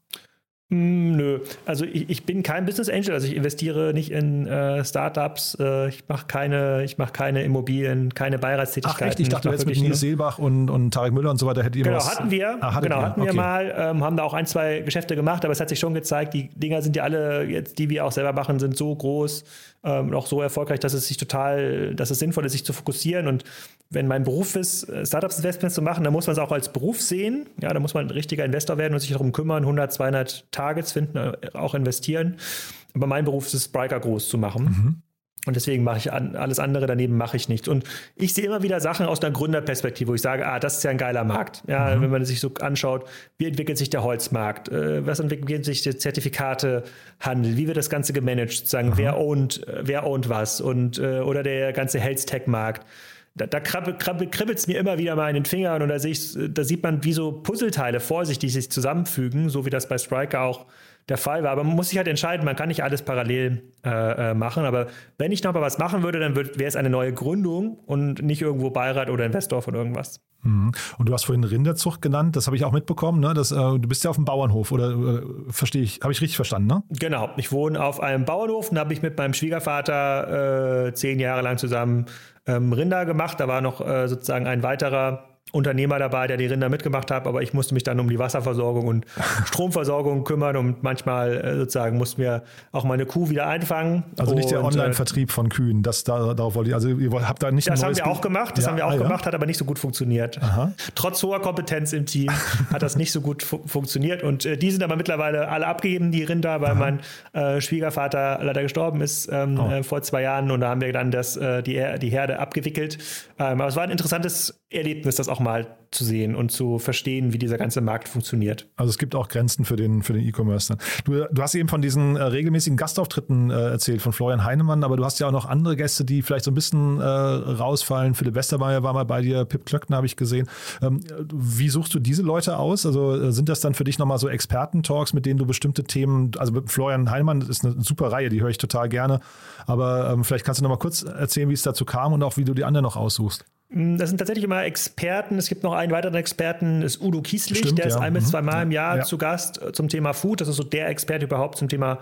Mm, Nö, also ich, ich bin kein Business Angel, also ich investiere nicht in äh, Startups, äh, ich mache keine, ich mache keine Immobilien, keine Ach Beiratstätigkeiten. echt, ich dachte mach jetzt mit Nils Seelbach und, und Tarek Müller und so weiter hättet ihr Genau, was. hatten wir. Ah, genau, hatten wir okay. mal, ähm, haben da auch ein, zwei Geschäfte gemacht, aber es hat sich schon gezeigt, die Dinger sind ja alle, jetzt, die wir auch selber machen, sind so groß, ähm, auch so erfolgreich, dass es sich total, dass es sinnvoll ist, sich zu fokussieren. Und wenn mein Beruf ist, äh, Startups-Investments zu machen, dann muss man es auch als Beruf sehen. Ja, da muss man ein richtiger Investor werden und sich darum kümmern, 100, 200 Targets finden, äh, auch investieren. Aber mein Beruf ist es, Spriker groß zu machen. Mhm. Und deswegen mache ich an, alles andere daneben mache ich nicht. Und ich sehe immer wieder Sachen aus einer Gründerperspektive, wo ich sage, ah, das ist ja ein geiler Markt. Ja, wenn man sich so anschaut, wie entwickelt sich der Holzmarkt, äh, was entwickelt sich der Zertifikatehandel, wie wird das Ganze gemanagt, sozusagen, wer ownt, äh, wer ownt was und äh, oder der ganze Health Tech Markt. Da, da krabbelt es mir immer wieder mal in den Fingern und da, ich, da sieht man, wie so Puzzleteile vorsichtig sich zusammenfügen, so wie das bei Striker auch der Fall war. Aber man muss sich halt entscheiden, man kann nicht alles parallel äh, äh, machen. Aber wenn ich noch mal was machen würde, dann wäre es eine neue Gründung und nicht irgendwo Beirat oder Investor von irgendwas. Mhm. Und du hast vorhin Rinderzucht genannt, das habe ich auch mitbekommen. Ne? Das, äh, du bist ja auf dem Bauernhof, oder äh, verstehe ich, habe ich richtig verstanden, ne? Genau, ich wohne auf einem Bauernhof und da habe ich mit meinem Schwiegervater äh, zehn Jahre lang zusammen ähm, Rinder gemacht. Da war noch äh, sozusagen ein weiterer Unternehmer dabei, der die Rinder mitgemacht hat, aber ich musste mich dann um die Wasserversorgung und <laughs> Stromversorgung kümmern und manchmal äh, sozusagen mussten wir auch meine Kuh wieder einfangen. Also nicht der äh, Online-Vertrieb von Kühen, das, da, darauf wollte ich, also ihr habt da nicht Das haben wir auch Ge- gemacht, das Ja, haben wir auch ah, ja. gemacht, hat aber nicht so gut funktioniert. Trotz hoher Kompetenz im Team hat das nicht so gut fu funktioniert. Und äh, die sind aber mittlerweile alle abgegeben, die Rinder, weil mein äh, Schwiegervater leider gestorben ist ähm, Oh. äh, vor zwei Jahren. Und da haben wir dann das, äh, die, die Herde abgewickelt. Ähm, aber es war ein interessantes Erlebnis, das auch mal mal zu sehen und zu verstehen, wie dieser ganze Markt funktioniert. Also es gibt auch Grenzen für den, für den E-Commerce. dann. Du, du hast eben von diesen äh, regelmäßigen Gastauftritten äh, erzählt, von Florian Heinemann, aber du hast ja auch noch andere Gäste, die vielleicht so ein bisschen äh, rausfallen. Philipp Westermeier war mal bei dir, Pip Klöckner habe ich gesehen. Ähm, wie suchst du diese Leute aus? Also äh, sind das dann für dich nochmal so Experten-Talks, mit denen du bestimmte Themen, also mit Florian Heinemann ist eine super Reihe, die höre ich total gerne. Aber ähm, vielleicht kannst du nochmal kurz erzählen, wie es dazu kam und auch wie du die anderen noch aussuchst. Das sind tatsächlich immer Experten. Es gibt noch einen weiteren Experten, ist Udo Kieslich. Stimmt, der ist ja. ein bis Mhm. zweimal im Jahr Ja. zu Gast äh, zum Thema Food. Das ist so der Experte überhaupt zum Thema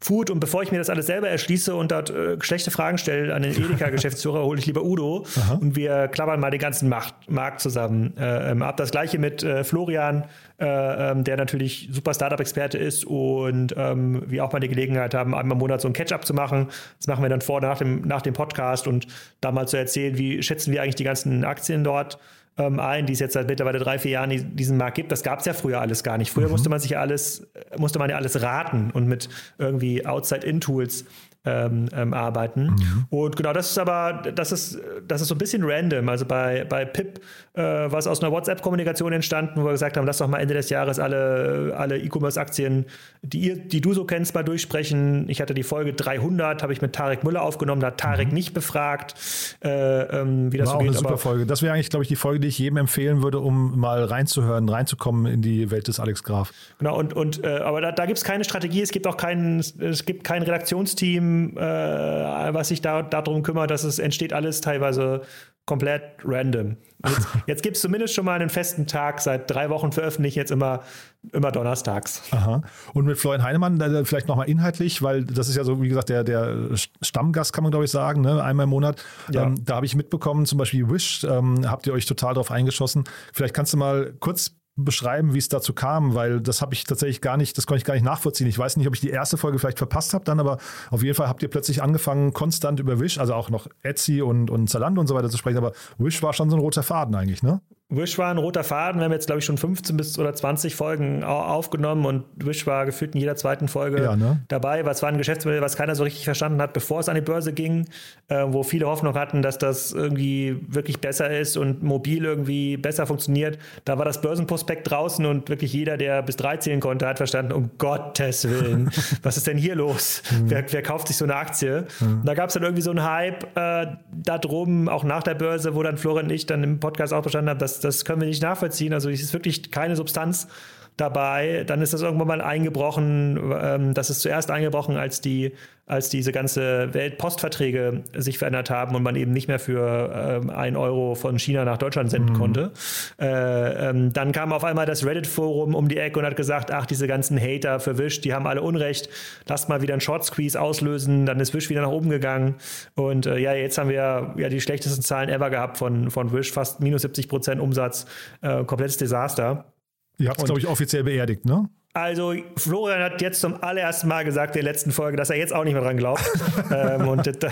Food. Und bevor ich mir das alles selber erschließe und dort äh, schlechte Fragen stelle an den Edeka-Geschäftsführer, <laughs> hole ich lieber Udo und wir klappern mal den ganzen Markt, Markt zusammen äh, ähm, ab. Das gleiche mit äh, Florian, äh, ähm, der natürlich super Startup-Experte ist und ähm, wir auch mal die Gelegenheit haben, einmal im Monat so ein Catch-up zu machen. Das machen wir dann vor nach dem, nach dem Podcast und da mal zu erzählen, wie schätzen wir eigentlich die ganzen Aktien dort ähm, ein, die es jetzt seit mittlerweile drei, vier Jahren die- diesen Markt gibt. Das gab es ja früher alles gar nicht. Früher musste man sich ja alles, äh, musste man ja alles raten und mit irgendwie Outside-In-Tools ähm, ähm, arbeiten. Und genau, das ist aber, das ist, das ist so ein bisschen random. Also bei, bei Pip äh, war es aus einer WhatsApp-Kommunikation entstanden, wo wir gesagt haben, lass doch mal Ende des Jahres alle, alle E-Commerce-Aktien, die, ihr, die du so kennst, mal durchsprechen. Ich hatte die Folge 300, habe ich mit Tarek Müller aufgenommen, da hat Tarek nicht befragt, äh, ähm, wie das War so auch eine geht. super Folge. Das wäre eigentlich, glaube ich, die Folge, die ich jedem empfehlen würde, um mal reinzuhören, reinzukommen in die Welt des Alex Graf. Genau, und, und äh, aber da, da gibt es keine Strategie, es gibt auch kein, es gibt kein Redaktionsteam, äh, was sich da darum kümmert, dass es entsteht alles teilweise komplett random. Jetzt, <laughs> jetzt gibt es zumindest schon mal einen festen Tag, seit drei Wochen veröffentliche ich jetzt immer, immer donnerstags. Aha. Und mit Florian Heinemann vielleicht nochmal inhaltlich, weil das ist ja so, wie gesagt, der, der Stammgast, kann man glaube ich sagen, ne? einmal im Monat. Ja. Ähm, da habe ich mitbekommen, zum Beispiel Wish, ähm, habt ihr euch total drauf eingeschossen. Vielleicht kannst du mal kurz beschreiben, wie es dazu kam, weil das habe ich tatsächlich gar nicht, das konnte ich gar nicht nachvollziehen. Ich weiß nicht, ob ich die erste Folge vielleicht verpasst habe dann, aber auf jeden Fall habt ihr plötzlich angefangen, konstant über Wish, also auch noch Etsy und, und Zalando und so weiter zu sprechen, aber Wish war schon so ein roter Faden eigentlich, ne? Wish war ein roter Faden. Wir haben jetzt, glaube ich, schon 15 bis oder 20 Folgen au- aufgenommen und Wish war gefühlt in jeder zweiten Folge Ja, ne? dabei. Was war ein Geschäftsmodell, was keiner so richtig verstanden hat, bevor es an die Börse ging, äh, wo viele Hoffnung hatten, dass das irgendwie wirklich besser ist und mobil irgendwie besser funktioniert. Da war das Börsenprospekt draußen und wirklich jeder, der bis drei zählen konnte, hat verstanden, um Gottes Willen, <laughs> was ist denn hier los? Wer, wer kauft sich so eine Aktie? Und Da gab es dann irgendwie so einen Hype äh, da drum, auch nach der Börse, wo dann Florian und ich dann im Podcast auch verstanden haben, dass das können wir nicht nachvollziehen. Also es ist wirklich keine Substanz dabei. Dann ist das irgendwann mal eingebrochen. Ähm, das ist zuerst eingebrochen, als die, als diese ganze Weltpostverträge sich verändert haben und man eben nicht mehr für ähm, ein Euro von China nach Deutschland senden mhm. konnte. Äh, ähm, dann kam auf einmal das Reddit-Forum um die Ecke und hat gesagt, ach, diese ganzen Hater für Wish, die haben alle Unrecht. Lasst mal wieder einen Short Squeeze auslösen. Dann ist Wish wieder nach oben gegangen. Und äh, ja, jetzt haben wir ja die schlechtesten Zahlen ever gehabt von, von Wish, fast minus 70 Prozent Umsatz, äh, komplettes Desaster. Ihr habt es, glaube ich, offiziell beerdigt, ne? Also Florian hat jetzt zum allerersten Mal gesagt in der letzten Folge, dass er jetzt auch nicht mehr dran glaubt. <laughs> ähm, und äh,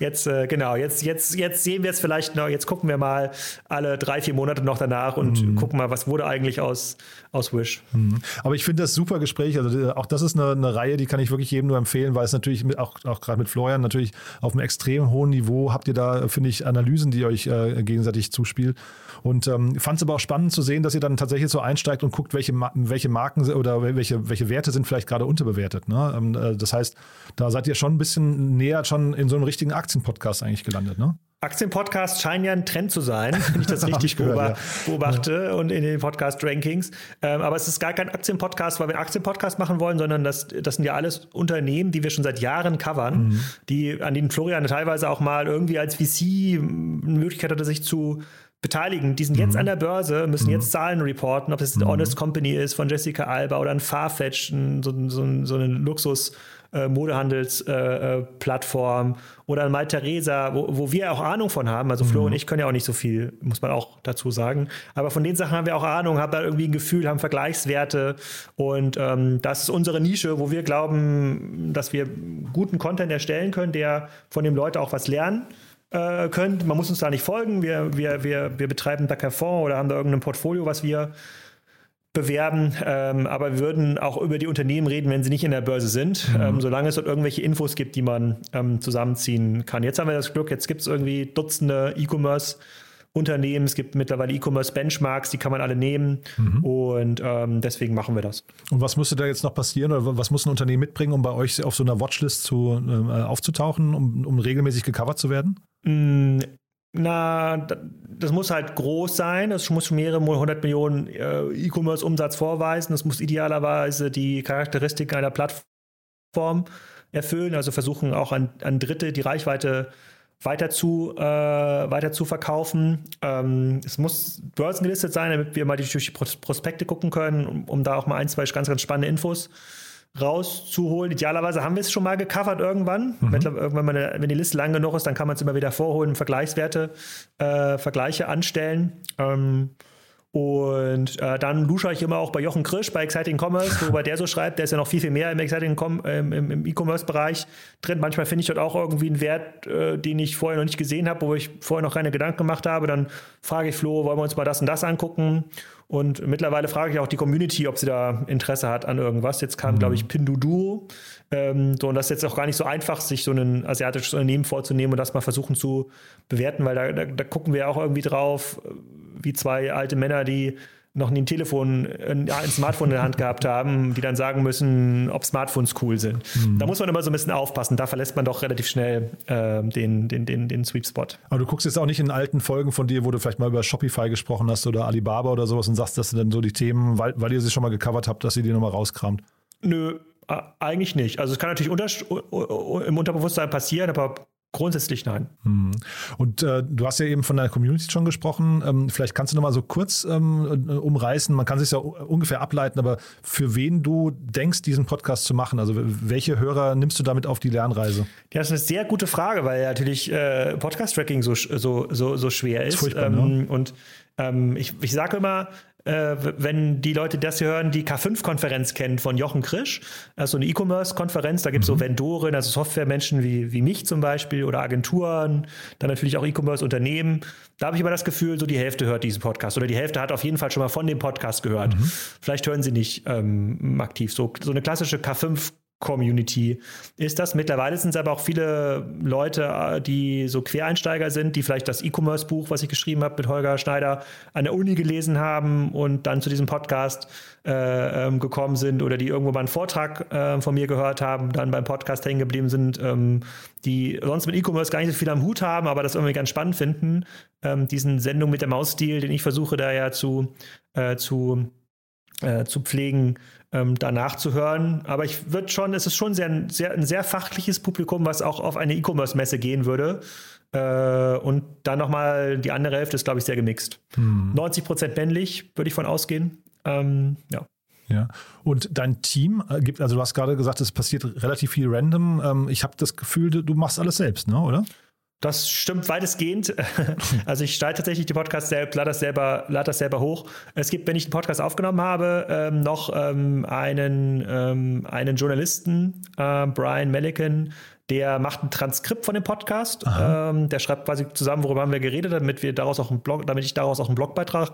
jetzt, äh, genau, jetzt, jetzt, jetzt sehen wir es vielleicht noch, jetzt gucken wir mal alle drei, vier Monate noch danach und mhm. gucken mal, was wurde eigentlich aus, aus Wish. Mhm. Aber ich finde das super Gespräch. Also äh, auch das ist eine, eine, Reihe, die kann ich wirklich jedem nur empfehlen, weil es natürlich mit, auch, auch gerade mit Florian natürlich auf einem extrem hohen Niveau habt ihr da, finde ich, Analysen, die euch äh, gegenseitig zuspielt. Und ähm, fand es aber auch spannend zu sehen, dass ihr dann tatsächlich so einsteigt und guckt, welche, welche Marken oder welche, welche Werte sind vielleicht gerade unterbewertet. Ne? Ähm, äh, das heißt, da seid ihr schon ein bisschen näher schon in so einem richtigen Aktienpodcast eigentlich gelandet, ne? Aktienpodcasts scheinen ja ein Trend zu sein, <laughs> wenn ich das richtig gehört, beobachte ja. und in den Podcast-Rankings. Ähm, aber es ist gar kein Aktienpodcast, weil wir einen Aktienpodcast machen wollen, sondern das, das sind ja alles Unternehmen, die wir schon seit Jahren covern, mhm. die, an denen Florian teilweise auch mal irgendwie als VC eine Möglichkeit hatte, sich zu beteiligen. Die sind jetzt mhm. an der Börse, müssen mhm. jetzt Zahlen reporten, ob es eine mhm. Honest Company ist von Jessica Alba oder ein Farfetch, ein, so, so, so eine Luxus- äh, Modehandelsplattform äh, oder ein Mai Theresa, wo, wo wir auch Ahnung von haben. Also Flo mhm. und ich können ja auch nicht so viel, muss man auch dazu sagen. Aber von den Sachen haben wir auch Ahnung, haben da irgendwie ein Gefühl, haben Vergleichswerte und ähm, das ist unsere Nische, wo wir glauben, dass wir guten Content erstellen können, der von dem Leute auch was lernen äh, könnt. Man muss uns da nicht folgen. Wir, wir, wir, wir betreiben da kein Fonds oder haben da irgendein Portfolio, was wir bewerben, ähm, aber wir würden auch über die Unternehmen reden, wenn sie nicht in der Börse sind, mhm. ähm, solange es dort irgendwelche Infos gibt, die man ähm, zusammenziehen kann. Jetzt haben wir das Glück, jetzt gibt es irgendwie Dutzende E-Commerce. Unternehmen, es gibt mittlerweile E-Commerce-Benchmarks, die kann man alle nehmen mhm. und ähm, deswegen machen wir das. Und was müsste da jetzt noch passieren oder was muss ein Unternehmen mitbringen, um bei euch auf so einer Watchlist zu, äh, aufzutauchen, um, um regelmäßig gecovert zu werden? Mm, na, das muss halt groß sein. Es muss mehrere hundert Millionen äh, E-Commerce-Umsatz vorweisen. Es muss idealerweise die Charakteristiken einer Plattform erfüllen. Also versuchen auch an, an Dritte die Reichweite weiter zu, äh, weiter zu verkaufen. Ähm, es muss börsengelistet sein, damit wir mal durch die Prospekte gucken können, um, um da auch mal ein, zwei ganz, ganz spannende Infos rauszuholen. Idealerweise haben wir es schon mal gecovert irgendwann. Mhm. Irgendwann, meine, wenn die Liste lang genug ist, dann kann man es immer wieder vorholen, Vergleichswerte, äh, Vergleiche anstellen. Ähm, und äh, dann dusche ich immer auch bei Jochen Krisch bei Exciting Commerce, wobei der so schreibt, der ist ja noch viel, viel mehr im Exciting Com ähm, im, im E-Commerce-Bereich drin. Manchmal finde ich dort auch irgendwie einen Wert, äh, den ich vorher noch nicht gesehen habe, wo ich vorher noch keine Gedanken gemacht habe. Dann frage ich Flo, wollen wir uns mal das und das angucken? Und mittlerweile frage ich auch die Community, ob sie da Interesse hat an irgendwas. Jetzt kam, mhm. glaube ich, Pinduoduo. Ähm, so, und das ist jetzt auch gar nicht so einfach, sich so ein asiatisches Unternehmen vorzunehmen und das mal versuchen zu bewerten, weil da, da, da gucken wir auch irgendwie drauf, wie zwei alte Männer, die noch nie ein Telefon, ein, ein, Smartphone in der Hand gehabt haben, die dann sagen müssen, ob Smartphones cool sind. Mhm. Da muss man immer so ein bisschen aufpassen. Da verlässt man doch relativ schnell äh, den, den, den, den Sweep Spot. Aber du guckst jetzt auch nicht in alten Folgen von dir, wo du vielleicht mal über Shopify gesprochen hast oder Alibaba oder sowas und sagst, dass du dann so die Themen, weil, weil ihr sie schon mal gecovert habt, dass ihr die nochmal rauskramt. Nö, eigentlich nicht. Also es kann natürlich unter, im Unterbewusstsein passieren, aber Grundsätzlich nein. Hm. Und äh, du hast ja eben von der Community schon gesprochen. Ähm, vielleicht kannst du noch mal so kurz ähm, äh, umreißen. Man kann sich ja ungefähr ableiten, aber für wen du denkst, diesen Podcast zu machen? Also welche Hörer nimmst du damit auf die Lernreise? Ja, das ist eine sehr gute Frage, weil ja natürlich äh, Podcast-Tracking so, so, so, so schwer ist. ist ähm, ne? Und ähm, ich, ich sage immer, äh, wenn die Leute das hier hören, die K5-Konferenz kennen von Jochen Krisch, also eine E-Commerce-Konferenz, da gibt es mhm. so Vendoren, also Softwaremenschen wie, wie mich zum Beispiel oder Agenturen, dann natürlich auch E-Commerce-Unternehmen. Da habe ich immer das Gefühl, so die Hälfte hört diesen Podcast oder die Hälfte hat auf jeden Fall schon mal von dem Podcast gehört. Mhm. Vielleicht hören sie nicht ähm, aktiv. So, so eine klassische K5 Community ist das. Mittlerweile sind es aber auch viele Leute, äh, die so Quereinsteiger sind, die vielleicht das E-Commerce-Buch, was ich geschrieben habe mit Holger Schneider, an der Uni gelesen haben und dann zu diesem Podcast äh, ähm, gekommen sind oder die irgendwo mal einen Vortrag äh, von mir gehört haben, dann beim Podcast hängen geblieben sind, ähm, die sonst mit E-Commerce gar nicht so viel am Hut haben, aber das irgendwie ganz spannend finden. Ähm, diesen Sendung mit der Mausstil, den ich versuche da ja zu, äh, zu äh, zu pflegen, ähm, danach zu hören. Aber ich würde schon, es ist schon sehr, sehr, ein sehr fachliches Publikum, was auch auf eine E-Commerce-Messe gehen würde. Äh, und dann nochmal die andere Hälfte ist, glaube ich, sehr gemixt. Hm. 90 Prozent männlich, würde ich von ausgehen. Ähm, ja. Ja. Und dein Team äh, gibt, also du hast gerade gesagt, es passiert relativ viel random. Ähm, ich habe das Gefühl, du machst alles selbst, ne, oder? Das stimmt weitestgehend. <laughs> Also ich stelle tatsächlich die Podcasts selbst, lade das selber, lade das selber hoch. Es gibt, wenn ich den Podcast aufgenommen habe, ähm, noch ähm, einen, ähm, einen Journalisten, äh, Brian Melican, der macht ein Transkript von dem Podcast. Ähm, der schreibt quasi zusammen, worüber haben wir geredet, damit wir daraus auch einen Blog, damit ich daraus auch einen Blogbeitrag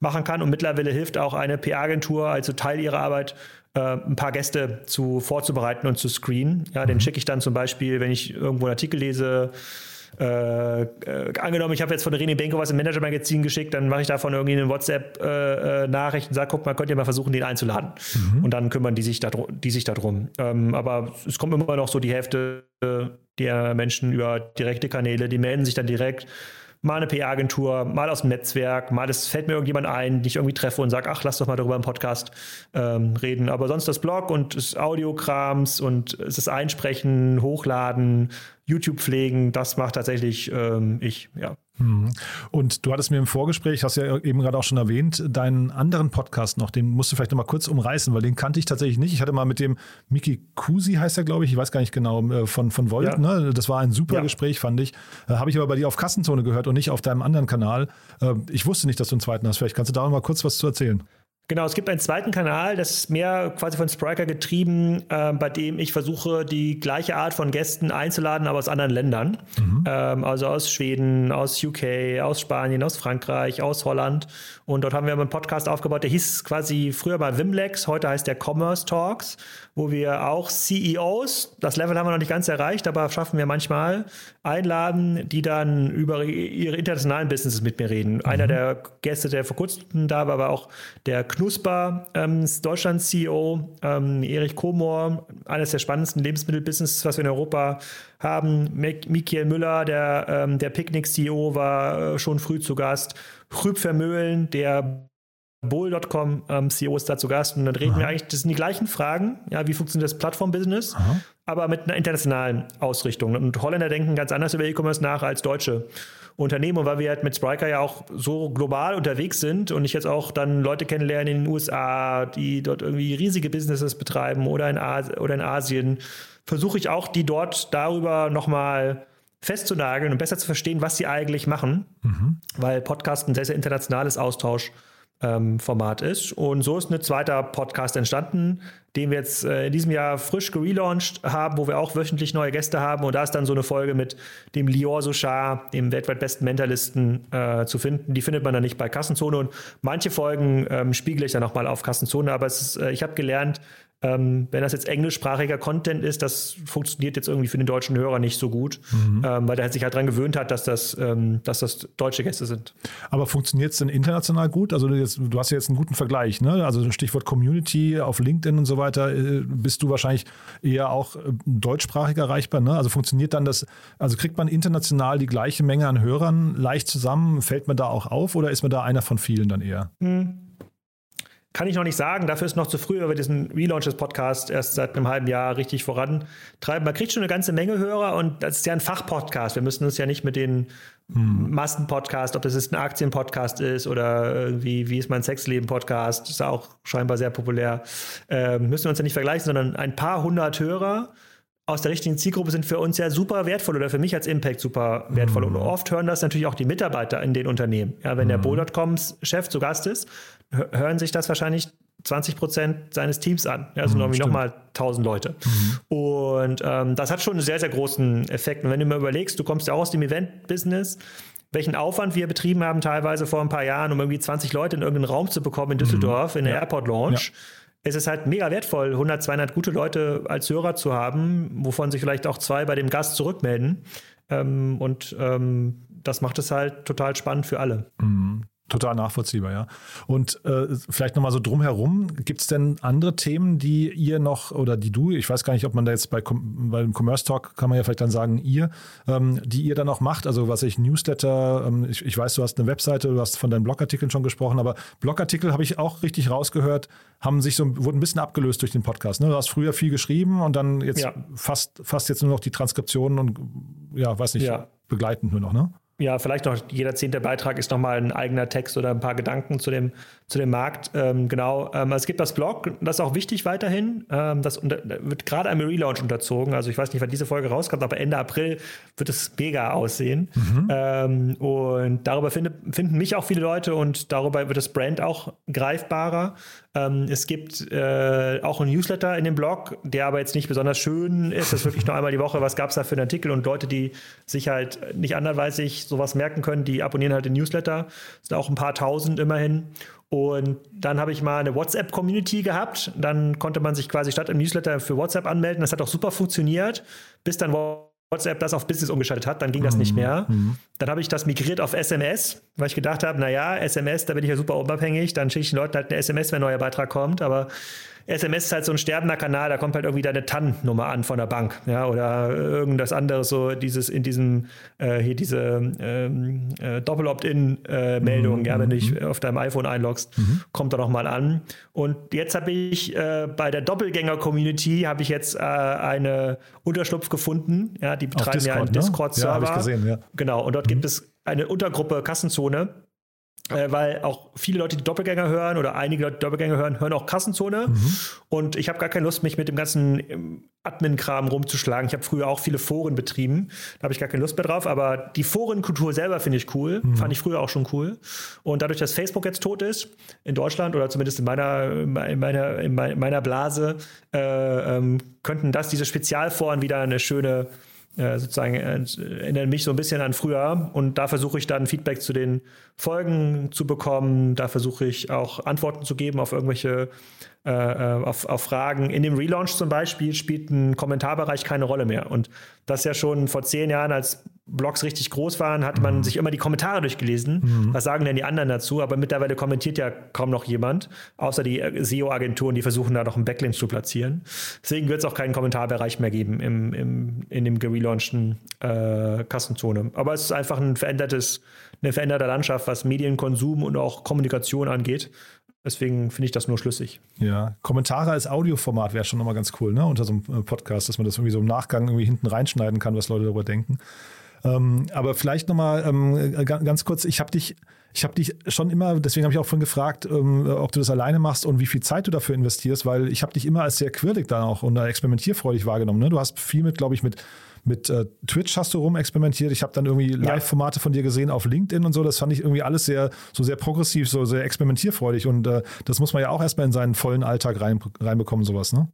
machen kann. Und mittlerweile hilft auch eine PR-Agentur, also Teil ihrer Arbeit, äh, ein paar Gäste zu vorzubereiten und zu screenen. Ja, den mhm. schicke ich dann zum Beispiel, wenn ich irgendwo einen Artikel lese, äh, äh, angenommen, ich habe jetzt von René Benko was im Manager-Magazin geschickt, dann mache ich davon irgendwie eine WhatsApp-Nachricht äh, und sage, guck mal, könnt ihr mal versuchen, den einzuladen. Mhm. Und dann kümmern die sich, da, die sich darum. Ähm, aber es kommt immer noch so die Hälfte der Menschen über direkte Kanäle, die melden sich dann direkt mal eine PR-Agentur, mal aus dem Netzwerk, mal das fällt mir irgendjemand ein, den ich irgendwie treffe und sage, ach, lass doch mal darüber im Podcast ähm, reden. Aber sonst das Blog und das Audiokrams und ist Einsprechen, Hochladen, YouTube pflegen, das macht tatsächlich ähm, ich, ja. Mhm. Und du hattest mir im Vorgespräch, hast ja eben gerade auch schon erwähnt, deinen anderen Podcast noch, den musst du vielleicht noch mal kurz umreißen, weil den kannte ich tatsächlich nicht. Ich hatte mal mit dem Miki Kusi, heißt er, glaube ich, ich weiß gar nicht genau, äh, von, von Volt, ja. ne? Das war ein super ja. Gespräch, fand ich. Äh, Habe ich aber bei dir auf Kassenzone gehört und nicht auf deinem anderen Kanal. Äh, ich wusste nicht, dass du einen zweiten hast. Vielleicht kannst du da noch mal kurz was zu erzählen. Genau, es gibt einen zweiten Kanal, das ist mehr quasi von Spriker getrieben, äh, bei dem ich versuche, die gleiche Art von Gästen einzuladen, aber aus anderen Ländern. Mhm. Ähm, also aus Schweden, aus UK, aus Spanien, aus Frankreich, aus Holland. Und dort haben wir einen Podcast aufgebaut, der hieß quasi früher mal Wimlex, heute heißt der Commerce Talks, wo wir auch CEOs, das Level haben wir noch nicht ganz erreicht, aber schaffen wir manchmal, einladen, die dann über ihre internationalen Businesses mit mir reden. Mhm. Einer der Gäste, der vor kurzem da war, war auch der Knusper ähm, Deutschland-CEO, ähm, Erich Komor, eines der spannendsten Lebensmittelbusinesses, was wir in Europa haben. Michael Müller, der, ähm, der Picknick-CEO, war äh, schon früh zu Gast. Rüb Vermöhlen, der Bowl.com ähm, CEO ist da zu Gast und dann reden Aha. wir eigentlich, das sind die gleichen Fragen, ja, wie funktioniert das Plattform-Business, aber mit einer internationalen Ausrichtung. Und Holländer denken ganz anders über E-Commerce nach als Deutsche. Unternehmen und weil wir halt mit Spriker ja auch so global unterwegs sind und ich jetzt auch dann Leute kennenlerne in den USA, die dort irgendwie riesige Businesses betreiben oder in, As oder in Asien, versuche ich auch die dort darüber nochmal festzunageln und besser zu verstehen, was sie eigentlich machen, mhm. weil Podcast ein sehr, sehr internationales Austausch ähm, Format ist. Und so ist ein zweiter Podcast entstanden, den wir jetzt äh, in diesem Jahr frisch gelauncht haben, wo wir auch wöchentlich neue Gäste haben. Und da ist dann so eine Folge mit dem Lior Sochar, dem weltweit besten Mentalisten, äh, zu finden. Die findet man dann nicht bei Kassenzone. Und manche Folgen ähm, spiegele ich dann nochmal auf Kassenzone. Aber ist, äh, ich habe gelernt, ähm, wenn das jetzt englischsprachiger Content ist, das funktioniert jetzt irgendwie für den deutschen Hörer nicht so gut, mhm. ähm, weil der sich halt daran gewöhnt hat, dass das, ähm, dass das deutsche Gäste sind. Aber funktioniert es denn international gut? Also du, jetzt, du, hast ja jetzt einen guten Vergleich, ne? Also Stichwort Community auf LinkedIn und so weiter, äh, bist du wahrscheinlich eher auch äh, deutschsprachig erreichbar, ne? Also funktioniert dann das, also kriegt man international die gleiche Menge an Hörern leicht zusammen? Fällt man da auch auf oder ist man da einer von vielen dann eher? Mhm. Kann ich noch nicht sagen, dafür ist noch zu früh, weil wir diesen Relaunch des Podcasts erst seit einem halben Jahr richtig vorantreiben. Man kriegt schon eine ganze Menge Hörer und das ist ja ein Fachpodcast. Wir müssen uns ja nicht mit den hm. Massenpodcast, ob das jetzt ein Aktienpodcast ist oder irgendwie, wie ist mein Sexleben-Podcast, ist auch scheinbar sehr populär, äh, müssen wir uns ja nicht vergleichen, sondern ein paar hundert Hörer aus der richtigen Zielgruppe sind für uns ja super wertvoll oder für mich als Impact super wertvoll. Mhm. Und oft hören das natürlich auch die Mitarbeiter in den Unternehmen. Ja, wenn mhm. der Bowl.coms Chef zu Gast ist, hören sich das wahrscheinlich 20 Prozent seines Teams an. Also mhm, nochmal 1000 Leute. Mhm. Und ähm, das hat schon einen sehr, sehr großen Effekt. Und wenn du mir überlegst, du kommst ja auch aus dem Event-Business, welchen Aufwand wir betrieben haben, teilweise vor ein paar Jahren, um irgendwie 20 Leute in irgendeinen Raum zu bekommen in Düsseldorf, mhm. in der ja. Airport Launch. Ja es ist halt mega wertvoll, 100, 200 gute Leute als Hörer zu haben, wovon sich vielleicht auch zwei bei dem Gast zurückmelden. Ähm, und ähm, das macht es halt total spannend für alle. Mhm. Total nachvollziehbar, ja. Und äh, vielleicht nochmal so drumherum, gibt es denn andere Themen, die ihr noch oder die du, ich weiß gar nicht, ob man da jetzt bei, bei dem Commerce Talk kann man ja vielleicht dann sagen, ihr, ähm, die ihr dann noch macht, also was ich, Newsletter, ähm, ich, ich weiß, du hast eine Webseite, du hast von deinen Blogartikeln schon gesprochen, aber Blogartikel habe ich auch richtig rausgehört, haben sich so, wurden ein bisschen abgelöst durch den Podcast. Ne? Du hast früher viel geschrieben und dann jetzt Ja. fast, fast jetzt nur noch die Transkriptionen und ja, weiß nicht, Ja. begleitend nur noch, ne? Ja, vielleicht noch jeder zehnte Beitrag ist nochmal ein eigener Text oder ein paar Gedanken zu dem, zu dem Markt. Ähm, genau. Ähm, es gibt das Blog, das ist auch wichtig weiterhin. Ähm, das unter, wird gerade einem Relaunch unterzogen. Also ich weiß nicht, wann diese Folge rauskommt, aber Ende April wird es mega aussehen. Ähm, und darüber finde, finden mich auch viele Leute und darüber wird das Brand auch greifbarer. Ähm, es gibt äh, auch einen Newsletter in dem Blog, der aber jetzt nicht besonders schön ist. Das ist wirklich nur einmal die Woche, was gab es da für einen Artikel und Leute, die sich halt nicht anderweitig sowas merken können, die abonnieren halt den Newsletter. Das sind auch ein paar tausend immerhin. Und dann habe ich mal eine WhatsApp-Community gehabt. Dann konnte man sich quasi statt im Newsletter für WhatsApp anmelden. Das hat auch super funktioniert, bis dann WhatsApp das auf Business umgeschaltet hat. Dann ging das nicht mehr. Dann habe ich das migriert auf SMS, weil ich gedacht habe, naja, SMS, da bin ich ja super unabhängig. Dann schicke ich den Leuten halt eine SMS, wenn ein neuer Beitrag kommt. Aber SMS ist halt so ein sterbender Kanal, da kommt halt irgendwie deine TAN-Nummer an von der Bank, ja, oder irgendwas anderes, so dieses in diesem, äh, hier diese ähm, äh, Doppel-Opt-in-Meldung, ja, wenn du dich auf deinem iPhone einloggst, kommt da nochmal an. Und jetzt habe ich äh, bei der Doppelgänger-Community habe ich jetzt äh, eine Unterschlupf gefunden, ja, die betreiben ja einen Discord, ne? Ja, Discord-Server. gesehen, ja. Genau, und dort gibt es eine Untergruppe Kassenzone, äh, weil auch viele Leute, die Doppelgänger hören oder einige Leute, die Doppelgänger hören, hören auch Kassenzone. Und ich habe gar keine Lust, mich mit dem ganzen ähm, Admin-Kram rumzuschlagen. Ich habe früher auch viele Foren betrieben. Da habe ich gar keine Lust mehr drauf. Aber die Forenkultur selber finde ich cool. Fand ich früher auch schon cool. Und dadurch, dass Facebook jetzt tot ist, in Deutschland oder zumindest in meiner, in meiner, in meiner Blase, äh, ähm, könnten das, diese Spezialforen wieder eine schöne äh, sozusagen äh, erinnern mich so ein bisschen an früher und da versuche ich dann Feedback zu den Folgen zu bekommen. Da versuche ich auch Antworten zu geben auf irgendwelche äh, äh, auf, auf Fragen. In dem Relaunch zum Beispiel spielt ein Kommentarbereich keine Rolle mehr. Und das ja schon vor zehn Jahren, als Blogs richtig groß waren, hat man sich immer die Kommentare durchgelesen. Was sagen denn die anderen dazu? Aber mittlerweile kommentiert ja kaum noch jemand, außer die äh, SEO-Agenturen, die versuchen da noch einen Backlink zu platzieren. Deswegen wird es auch keinen Kommentarbereich mehr geben im, im, in dem gelaunchten äh, Kassenzone. Aber es ist einfach ein verändertes, eine veränderte Landschaft, was Medienkonsum und auch Kommunikation angeht. Deswegen finde ich das nur schlüssig. Ja, Kommentare als Audioformat wäre schon nochmal ganz cool, ne? Unter so einem äh, Podcast, dass man das irgendwie so im Nachgang irgendwie hinten reinschneiden kann, was Leute darüber denken. Ähm, aber vielleicht nochmal ähm, äh, ga- ganz kurz, ich habe dich, ich habe dich schon immer, deswegen habe ich auch vorhin gefragt, ähm, ob du das alleine machst und wie viel Zeit du dafür investierst, weil ich habe dich immer als sehr quirlig dann auch und experimentierfreudig wahrgenommen. Ne? Du hast viel mit, glaube ich, mit mit äh, Twitch hast du rumexperimentiert. Ich habe dann irgendwie Live-Formate von dir gesehen auf LinkedIn und so. Das fand ich irgendwie alles sehr, so sehr progressiv, so sehr experimentierfreudig. Und äh, das muss man ja auch erstmal in seinen vollen Alltag rein, reinbekommen, sowas, ne?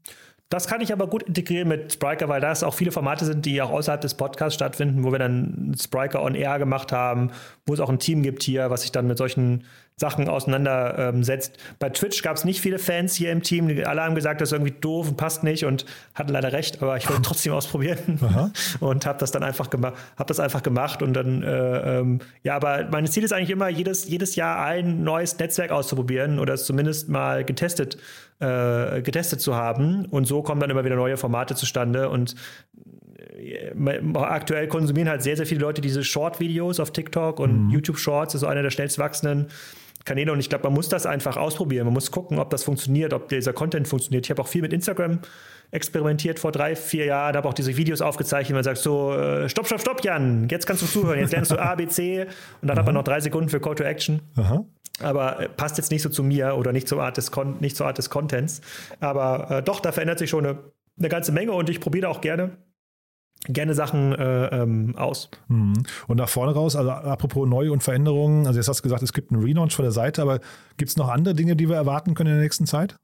Das kann ich aber gut integrieren mit Spriker, weil das auch viele Formate sind, die auch außerhalb des Podcasts stattfinden, wo wir dann Spriker on Air gemacht haben, wo es auch ein Team gibt hier, was sich dann mit solchen Sachen auseinandersetzt. Bei Twitch gab es nicht viele Fans hier im Team. Alle haben gesagt, das ist irgendwie doof und passt nicht und hatten leider recht, aber ich wollte <laughs> trotzdem ausprobieren <laughs> und habe das dann einfach gemacht, habe das einfach gemacht und dann äh, ähm, ja, aber mein Ziel ist eigentlich immer jedes jedes Jahr ein neues Netzwerk auszuprobieren oder es zumindest mal getestet äh, getestet zu haben und so kommen dann immer wieder neue Formate zustande und äh, aktuell konsumieren halt sehr, sehr viele Leute diese Short-Videos auf TikTok und YouTube Shorts ist so einer der schnellst wachsenden Kanäle und ich glaube, man muss das einfach ausprobieren. Man muss gucken, ob das funktioniert, ob dieser Content funktioniert. Ich habe auch viel mit Instagram experimentiert vor drei, vier Jahren, habe auch diese Videos aufgezeichnet. Man sagt so, äh, stopp, stopp, stopp, Jan, jetzt kannst du zuhören, jetzt lernst du A, B, C und dann hat man noch drei Sekunden für Call to Action. Aha. Aber äh, passt jetzt nicht so zu mir oder nicht zur Art des, Con nicht zur Art des Contents. Aber äh, doch, da verändert sich schon eine, eine ganze Menge und ich probiere auch gerne gerne Sachen äh, ähm, aus. Mhm. Und nach vorne raus, also apropos Neu- und Veränderungen, also jetzt hast du gesagt, es gibt einen Relaunch von der Seite, aber gibt es noch andere Dinge, die wir erwarten können in der nächsten Zeit?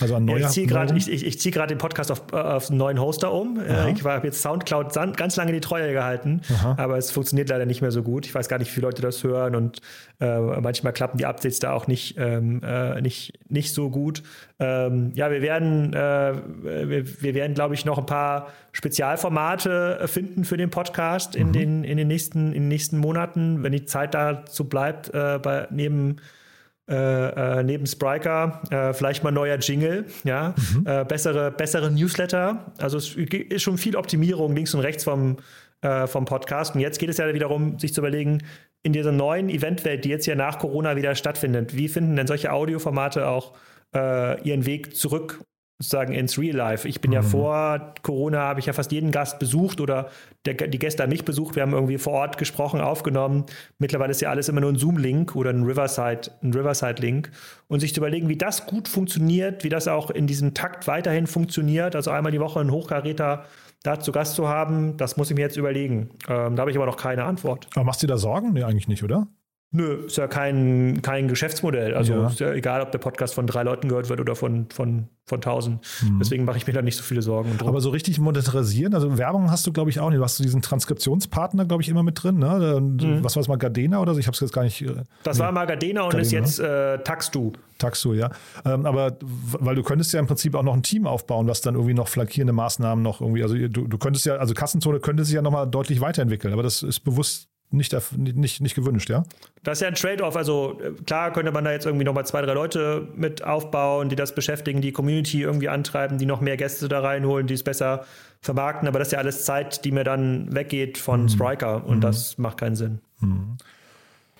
Also ein neuer. Ich ziehe gerade ich, ich, ich zieh den Podcast auf, äh, auf einen neuen Hoster um. Äh, Ich habe jetzt Soundcloud ganz lange die Treue gehalten, aber es funktioniert leider nicht mehr so gut. Ich weiß gar nicht, wie viele Leute das hören und äh, manchmal klappen die Updates da auch nicht, ähm, äh, nicht, nicht so gut. Ähm, ja, wir werden, äh, wir, wir werden, glaube ich, noch ein paar Spezialformate äh, finden für den Podcast in, den, in, den, nächsten, in den nächsten Monaten, wenn die Zeit dazu bleibt, äh, bei, neben äh, äh, neben Spriker äh, vielleicht mal neuer Jingle, ja, äh, bessere, bessere Newsletter. Also es ist schon viel Optimierung links und rechts vom, äh, vom Podcast. Und jetzt geht es ja wieder darum, sich zu überlegen, in dieser neuen Eventwelt, die jetzt ja nach Corona wieder stattfindet, wie finden denn solche Audioformate auch äh, ihren Weg zurück sozusagen ins Real Life. Ich bin ja vor Corona, habe ich ja fast jeden Gast besucht oder der, die Gäste haben mich besucht. Wir haben irgendwie vor Ort gesprochen, aufgenommen. Mittlerweile ist ja alles immer nur ein Zoom-Link oder ein Riverside, ein Riverside-Link. Und sich zu überlegen, wie das gut funktioniert, wie das auch in diesem Takt weiterhin funktioniert. Also einmal die Woche einen Hochkaräter da zu Gast zu haben, das muss ich mir jetzt überlegen. Ähm, da habe ich aber noch keine Antwort. Aber machst du dir da Sorgen? Nee, eigentlich nicht, oder? Nö, ist ja kein, kein Geschäftsmodell. Also Ja. ist ja egal, ob der Podcast von drei Leuten gehört wird oder von, von, von tausend. Deswegen mache ich mir da nicht so viele Sorgen drum. Aber so richtig monetarisieren, also Werbung hast du, glaube ich, auch nicht. Du hast diesen Transkriptionspartner, glaube ich, immer mit drin. Ne? Mhm. Was war es mal, Gardena oder so? Ich habe es jetzt gar nicht. äh, das war mal Gardena und ist Gardena, jetzt äh, Taxdu. Taxo, ja. Ähm, aber weil du könntest ja im Prinzip auch noch ein Team aufbauen, was dann irgendwie noch flankierende Maßnahmen noch irgendwie, also du, du könntest ja, also Kassenzone könnte sich ja nochmal deutlich weiterentwickeln, aber das ist bewusst nicht, nicht, nicht, gewünscht, ja? Das ist ja ein Trade-off. Also äh, klar könnte man da jetzt irgendwie nochmal zwei, drei Leute mit aufbauen, die das beschäftigen, die Community irgendwie antreiben, die noch mehr Gäste da reinholen, die es besser vermarkten. Aber das ist ja alles Zeit, die mir dann weggeht von Spriker und das macht keinen Sinn.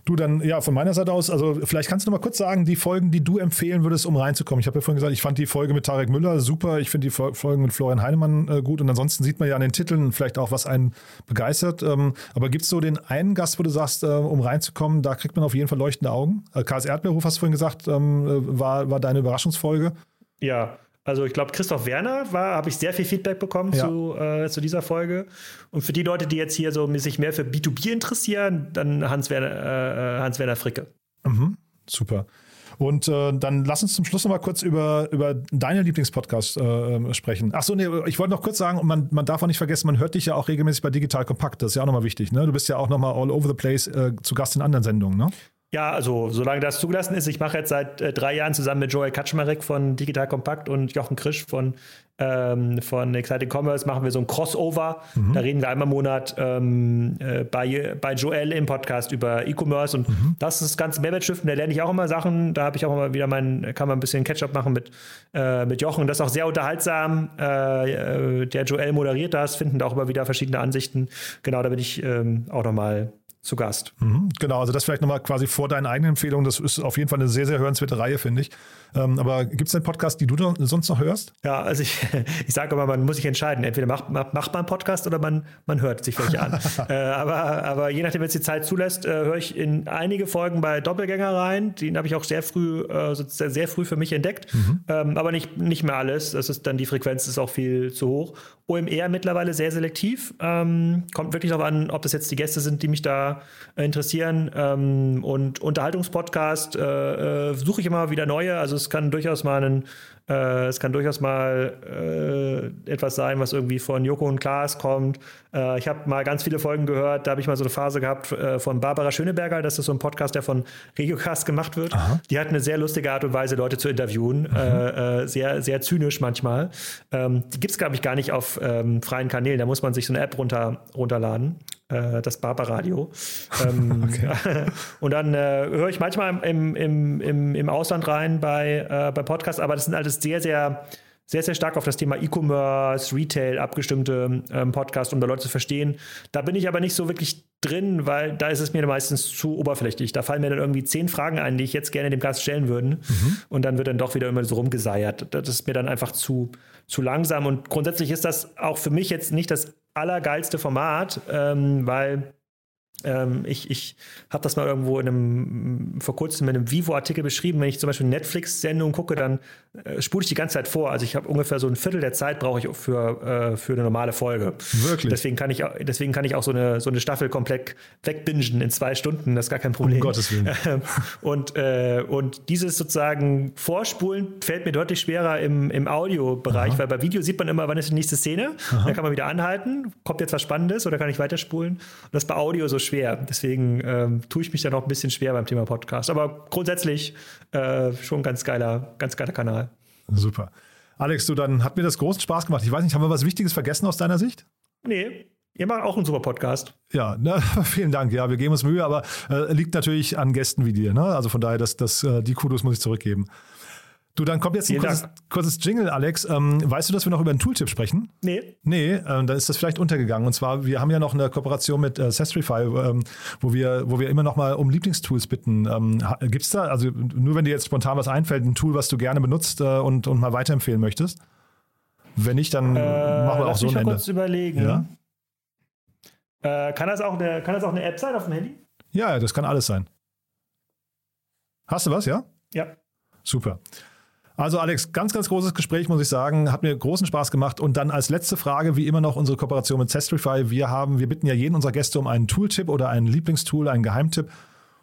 Du dann, ja, von meiner Seite aus, also vielleicht kannst du noch mal kurz sagen, die Folgen, die du empfehlen würdest, um reinzukommen. Ich habe ja vorhin gesagt, ich fand die Folge mit Tarek Müller super, ich finde die Fol- Folgen mit Florian Heinemann äh, gut und ansonsten sieht man ja an den Titeln vielleicht auch, was einen begeistert. Ähm, aber gibt es so den einen Gast, wo du sagst, äh, um reinzukommen, da kriegt man auf jeden Fall leuchtende Augen? Äh, Karls Erdbeerhof, hast du vorhin gesagt, ähm, äh, war, war deine Überraschungsfolge. Ja, also ich glaube, Christoph Werner war, habe ich sehr viel Feedback bekommen Ja. zu, äh, zu dieser Folge. Und für die Leute, die jetzt hier so sich mehr für B2B interessieren, dann Hans-Werner äh, Hans -Werner Fricke. Super. Und äh, dann lass uns zum Schluss noch mal kurz über, über deine Lieblingspodcast äh, sprechen. Ach so, nee, ich wollte noch kurz sagen, man, man darf auch nicht vergessen, man hört dich ja auch regelmäßig bei Digital Kompakt. Das ist ja auch nochmal wichtig. Ne? Du bist ja auch nochmal all over the place äh, zu Gast in anderen Sendungen. Ne? Ja, also solange das zugelassen ist. Ich mache jetzt seit äh, drei Jahren zusammen mit Joel Kaczmarek von Digital Kompakt und Jochen Krisch von, ähm, von Exciting Commerce machen wir so ein Crossover. Da reden wir einmal im Monat ähm, äh, bei, bei Joel im Podcast über E-Commerce und das ist das ganze Mehrwertstiften. Da lerne ich auch immer Sachen. Da habe ich auch immer wieder mein, kann man ein bisschen Catch-up machen mit, äh, mit Jochen. Das ist auch sehr unterhaltsam. Äh, äh, der Joel moderiert das, finden da auch immer wieder verschiedene Ansichten. Genau, da bin ich ähm, auch nochmal zu Gast. Mhm, Genau, also das vielleicht nochmal quasi vor deinen eigenen Empfehlungen. Das ist auf jeden Fall eine sehr, sehr hörenswerte Reihe, finde ich. Ähm, aber gibt es denn Podcasts, die du sonst noch hörst? Ja, also ich, <laughs> ich sage immer, man muss sich entscheiden. Entweder macht, macht man einen Podcast oder man, man hört sich welche an. <laughs> äh, aber, aber je nachdem, wenn es die Zeit zulässt, äh, höre ich in einige Folgen bei Doppelgänger rein. Den habe ich auch sehr früh, äh, sozusagen sehr früh für mich entdeckt. Ähm, aber nicht, nicht mehr alles. Das ist dann die Frequenz ist auch viel zu hoch. OMR mittlerweile sehr selektiv. Ähm, kommt wirklich darauf an, ob das jetzt die Gäste sind, die mich da äh, interessieren. Ähm, und Unterhaltungspodcast äh, äh, suche ich immer wieder neue. Also es kann durchaus mal einen, äh, es kann durchaus mal äh, etwas sein, was irgendwie von Joko und Klaas kommt. Äh, ich habe mal ganz viele Folgen gehört. Da habe ich mal so eine Phase gehabt von Barbara Schöneberger. Das ist so ein Podcast, der von Regiocast gemacht wird. Die hat eine sehr lustige Art und Weise, Leute zu interviewen. Äh, sehr, sehr zynisch manchmal. Ähm, die gibt es, glaube ich, gar nicht auf ähm, freien Kanälen. Da muss man sich so eine App runter, runterladen. Äh, das Barbaradio. <laughs> Ähm, <laughs> und dann äh, höre ich manchmal im, im, im, im Ausland rein bei, äh, bei Podcasts, aber das sind alles sehr, sehr, sehr, sehr stark auf das Thema E-Commerce, Retail abgestimmte ähm, Podcasts, um da Leute zu verstehen. Da bin ich aber nicht so wirklich drin, weil da ist es mir meistens zu oberflächlich. Da fallen mir dann irgendwie zehn Fragen ein, die ich jetzt gerne dem Gast stellen würden. Und dann wird dann doch wieder immer so rumgeseiert. Das ist mir dann einfach zu, zu langsam. Und grundsätzlich ist das auch für mich jetzt nicht das allergeilste Format, ähm, weil Ähm, ich ich habe das mal irgendwo in einem, vor kurzem in einem Vivo-Artikel beschrieben. Wenn ich zum Beispiel Netflix-Sendungen gucke, dann äh, spule ich die ganze Zeit vor. Also ich habe ungefähr so ein Viertel der Zeit brauche ich für, äh, für eine normale Folge. Wirklich? Deswegen kann ich, auch- deswegen kann ich auch so eine, so eine Staffel komplett wegbingen in zwei Stunden. Das ist gar kein Problem. Um Gottes Willen. Ähm, und, äh, und dieses sozusagen Vorspulen fällt mir deutlich schwerer im, im Audiobereich, weil bei Video sieht man immer, wann ist die nächste Szene. Dann kann man wieder anhalten, kommt jetzt was Spannendes oder kann ich weiterspulen. Und das ist bei Audio so schwer. Deswegen ähm, tue ich mich da noch ein bisschen schwer beim Thema Podcast. Aber grundsätzlich äh, schon ein ganz geiler, ganz geiler Kanal. Super. Alex, du, dann hat mir das großen Spaß gemacht. Ich weiß nicht, haben wir was Wichtiges vergessen aus deiner Sicht? Nee, ihr macht auch einen super Podcast. Ja, ne, <laughs> vielen Dank. Ja, wir geben uns Mühe, aber äh, liegt natürlich an Gästen wie dir. Ne? Also von daher, das, das, äh, die Kudos muss ich zurückgeben. Du, dann kommt jetzt ein kurzes, kurzes Jingle, Alex. Ähm, weißt du, dass wir noch über einen Tooltip sprechen? Nee. Nee, ähm, dann ist das vielleicht untergegangen. Und zwar, wir haben ja noch eine Kooperation mit äh, Sestrify, ähm, wo, wir, wo wir immer noch mal um Lieblingstools bitten. Ähm, Gibt es da, also nur wenn dir jetzt spontan was einfällt, ein Tool, was du gerne benutzt äh, und, und mal weiterempfehlen möchtest? Wenn nicht, dann machen wir auch Äh, so mich ein Ende. kurz überlegen. Ja? Äh, kann, das auch eine, kann das auch eine App sein auf dem Handy? Ja, das kann alles sein. Hast du was, ja? Ja. Super. Also Alex, ganz, ganz großes Gespräch, muss ich sagen. Hat mir großen Spaß gemacht. Und dann als letzte Frage, wie immer noch unsere Kooperation mit Zestrify. Wir haben, wir bitten ja jeden unserer Gäste um einen Tooltip oder einen Lieblingstool, einen Geheimtipp.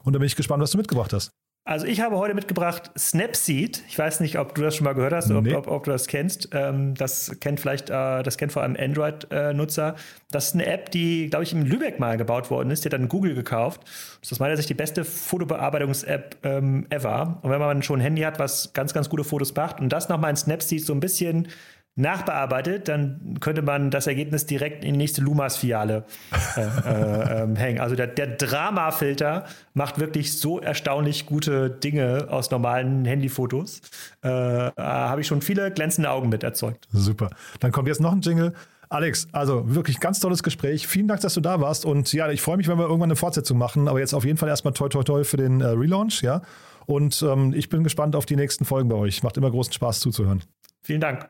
Und da bin ich gespannt, was du mitgebracht hast. Also ich habe heute mitgebracht Snapseed. Ich weiß nicht, ob du das schon mal gehört hast, Nee. ob, ob, ob du das kennst. Ähm, das kennt vielleicht, äh, das kennt vor allem Android-Nutzer. das ist eine App, die, glaube ich, in Lübeck mal gebaut worden ist. Die hat dann Google gekauft. Das ist aus meiner Sicht die beste Fotobearbeitungs-App ähm, ever. Und wenn man schon ein Handy hat, was ganz, ganz gute Fotos macht und das nochmal in Snapseed so ein bisschen nachbearbeitet, dann könnte man das Ergebnis direkt in die nächste Lumas-Filiale äh, äh, ähm, hängen. Also der, der Drama-Filter macht wirklich so erstaunlich gute Dinge aus normalen Handyfotos. Äh, äh, Habe ich schon viele glänzende Augen mit erzeugt. Super. Dann kommt jetzt noch ein Jingle. Alex, also wirklich ganz tolles Gespräch. Vielen Dank, dass du da warst. Und ja, ich freue mich, wenn wir irgendwann eine Fortsetzung machen. Aber jetzt auf jeden Fall erstmal toi toi toi für den äh, Relaunch, ja. Und ähm, ich bin gespannt auf die nächsten Folgen bei euch. Macht immer großen Spaß zuzuhören. Vielen Dank.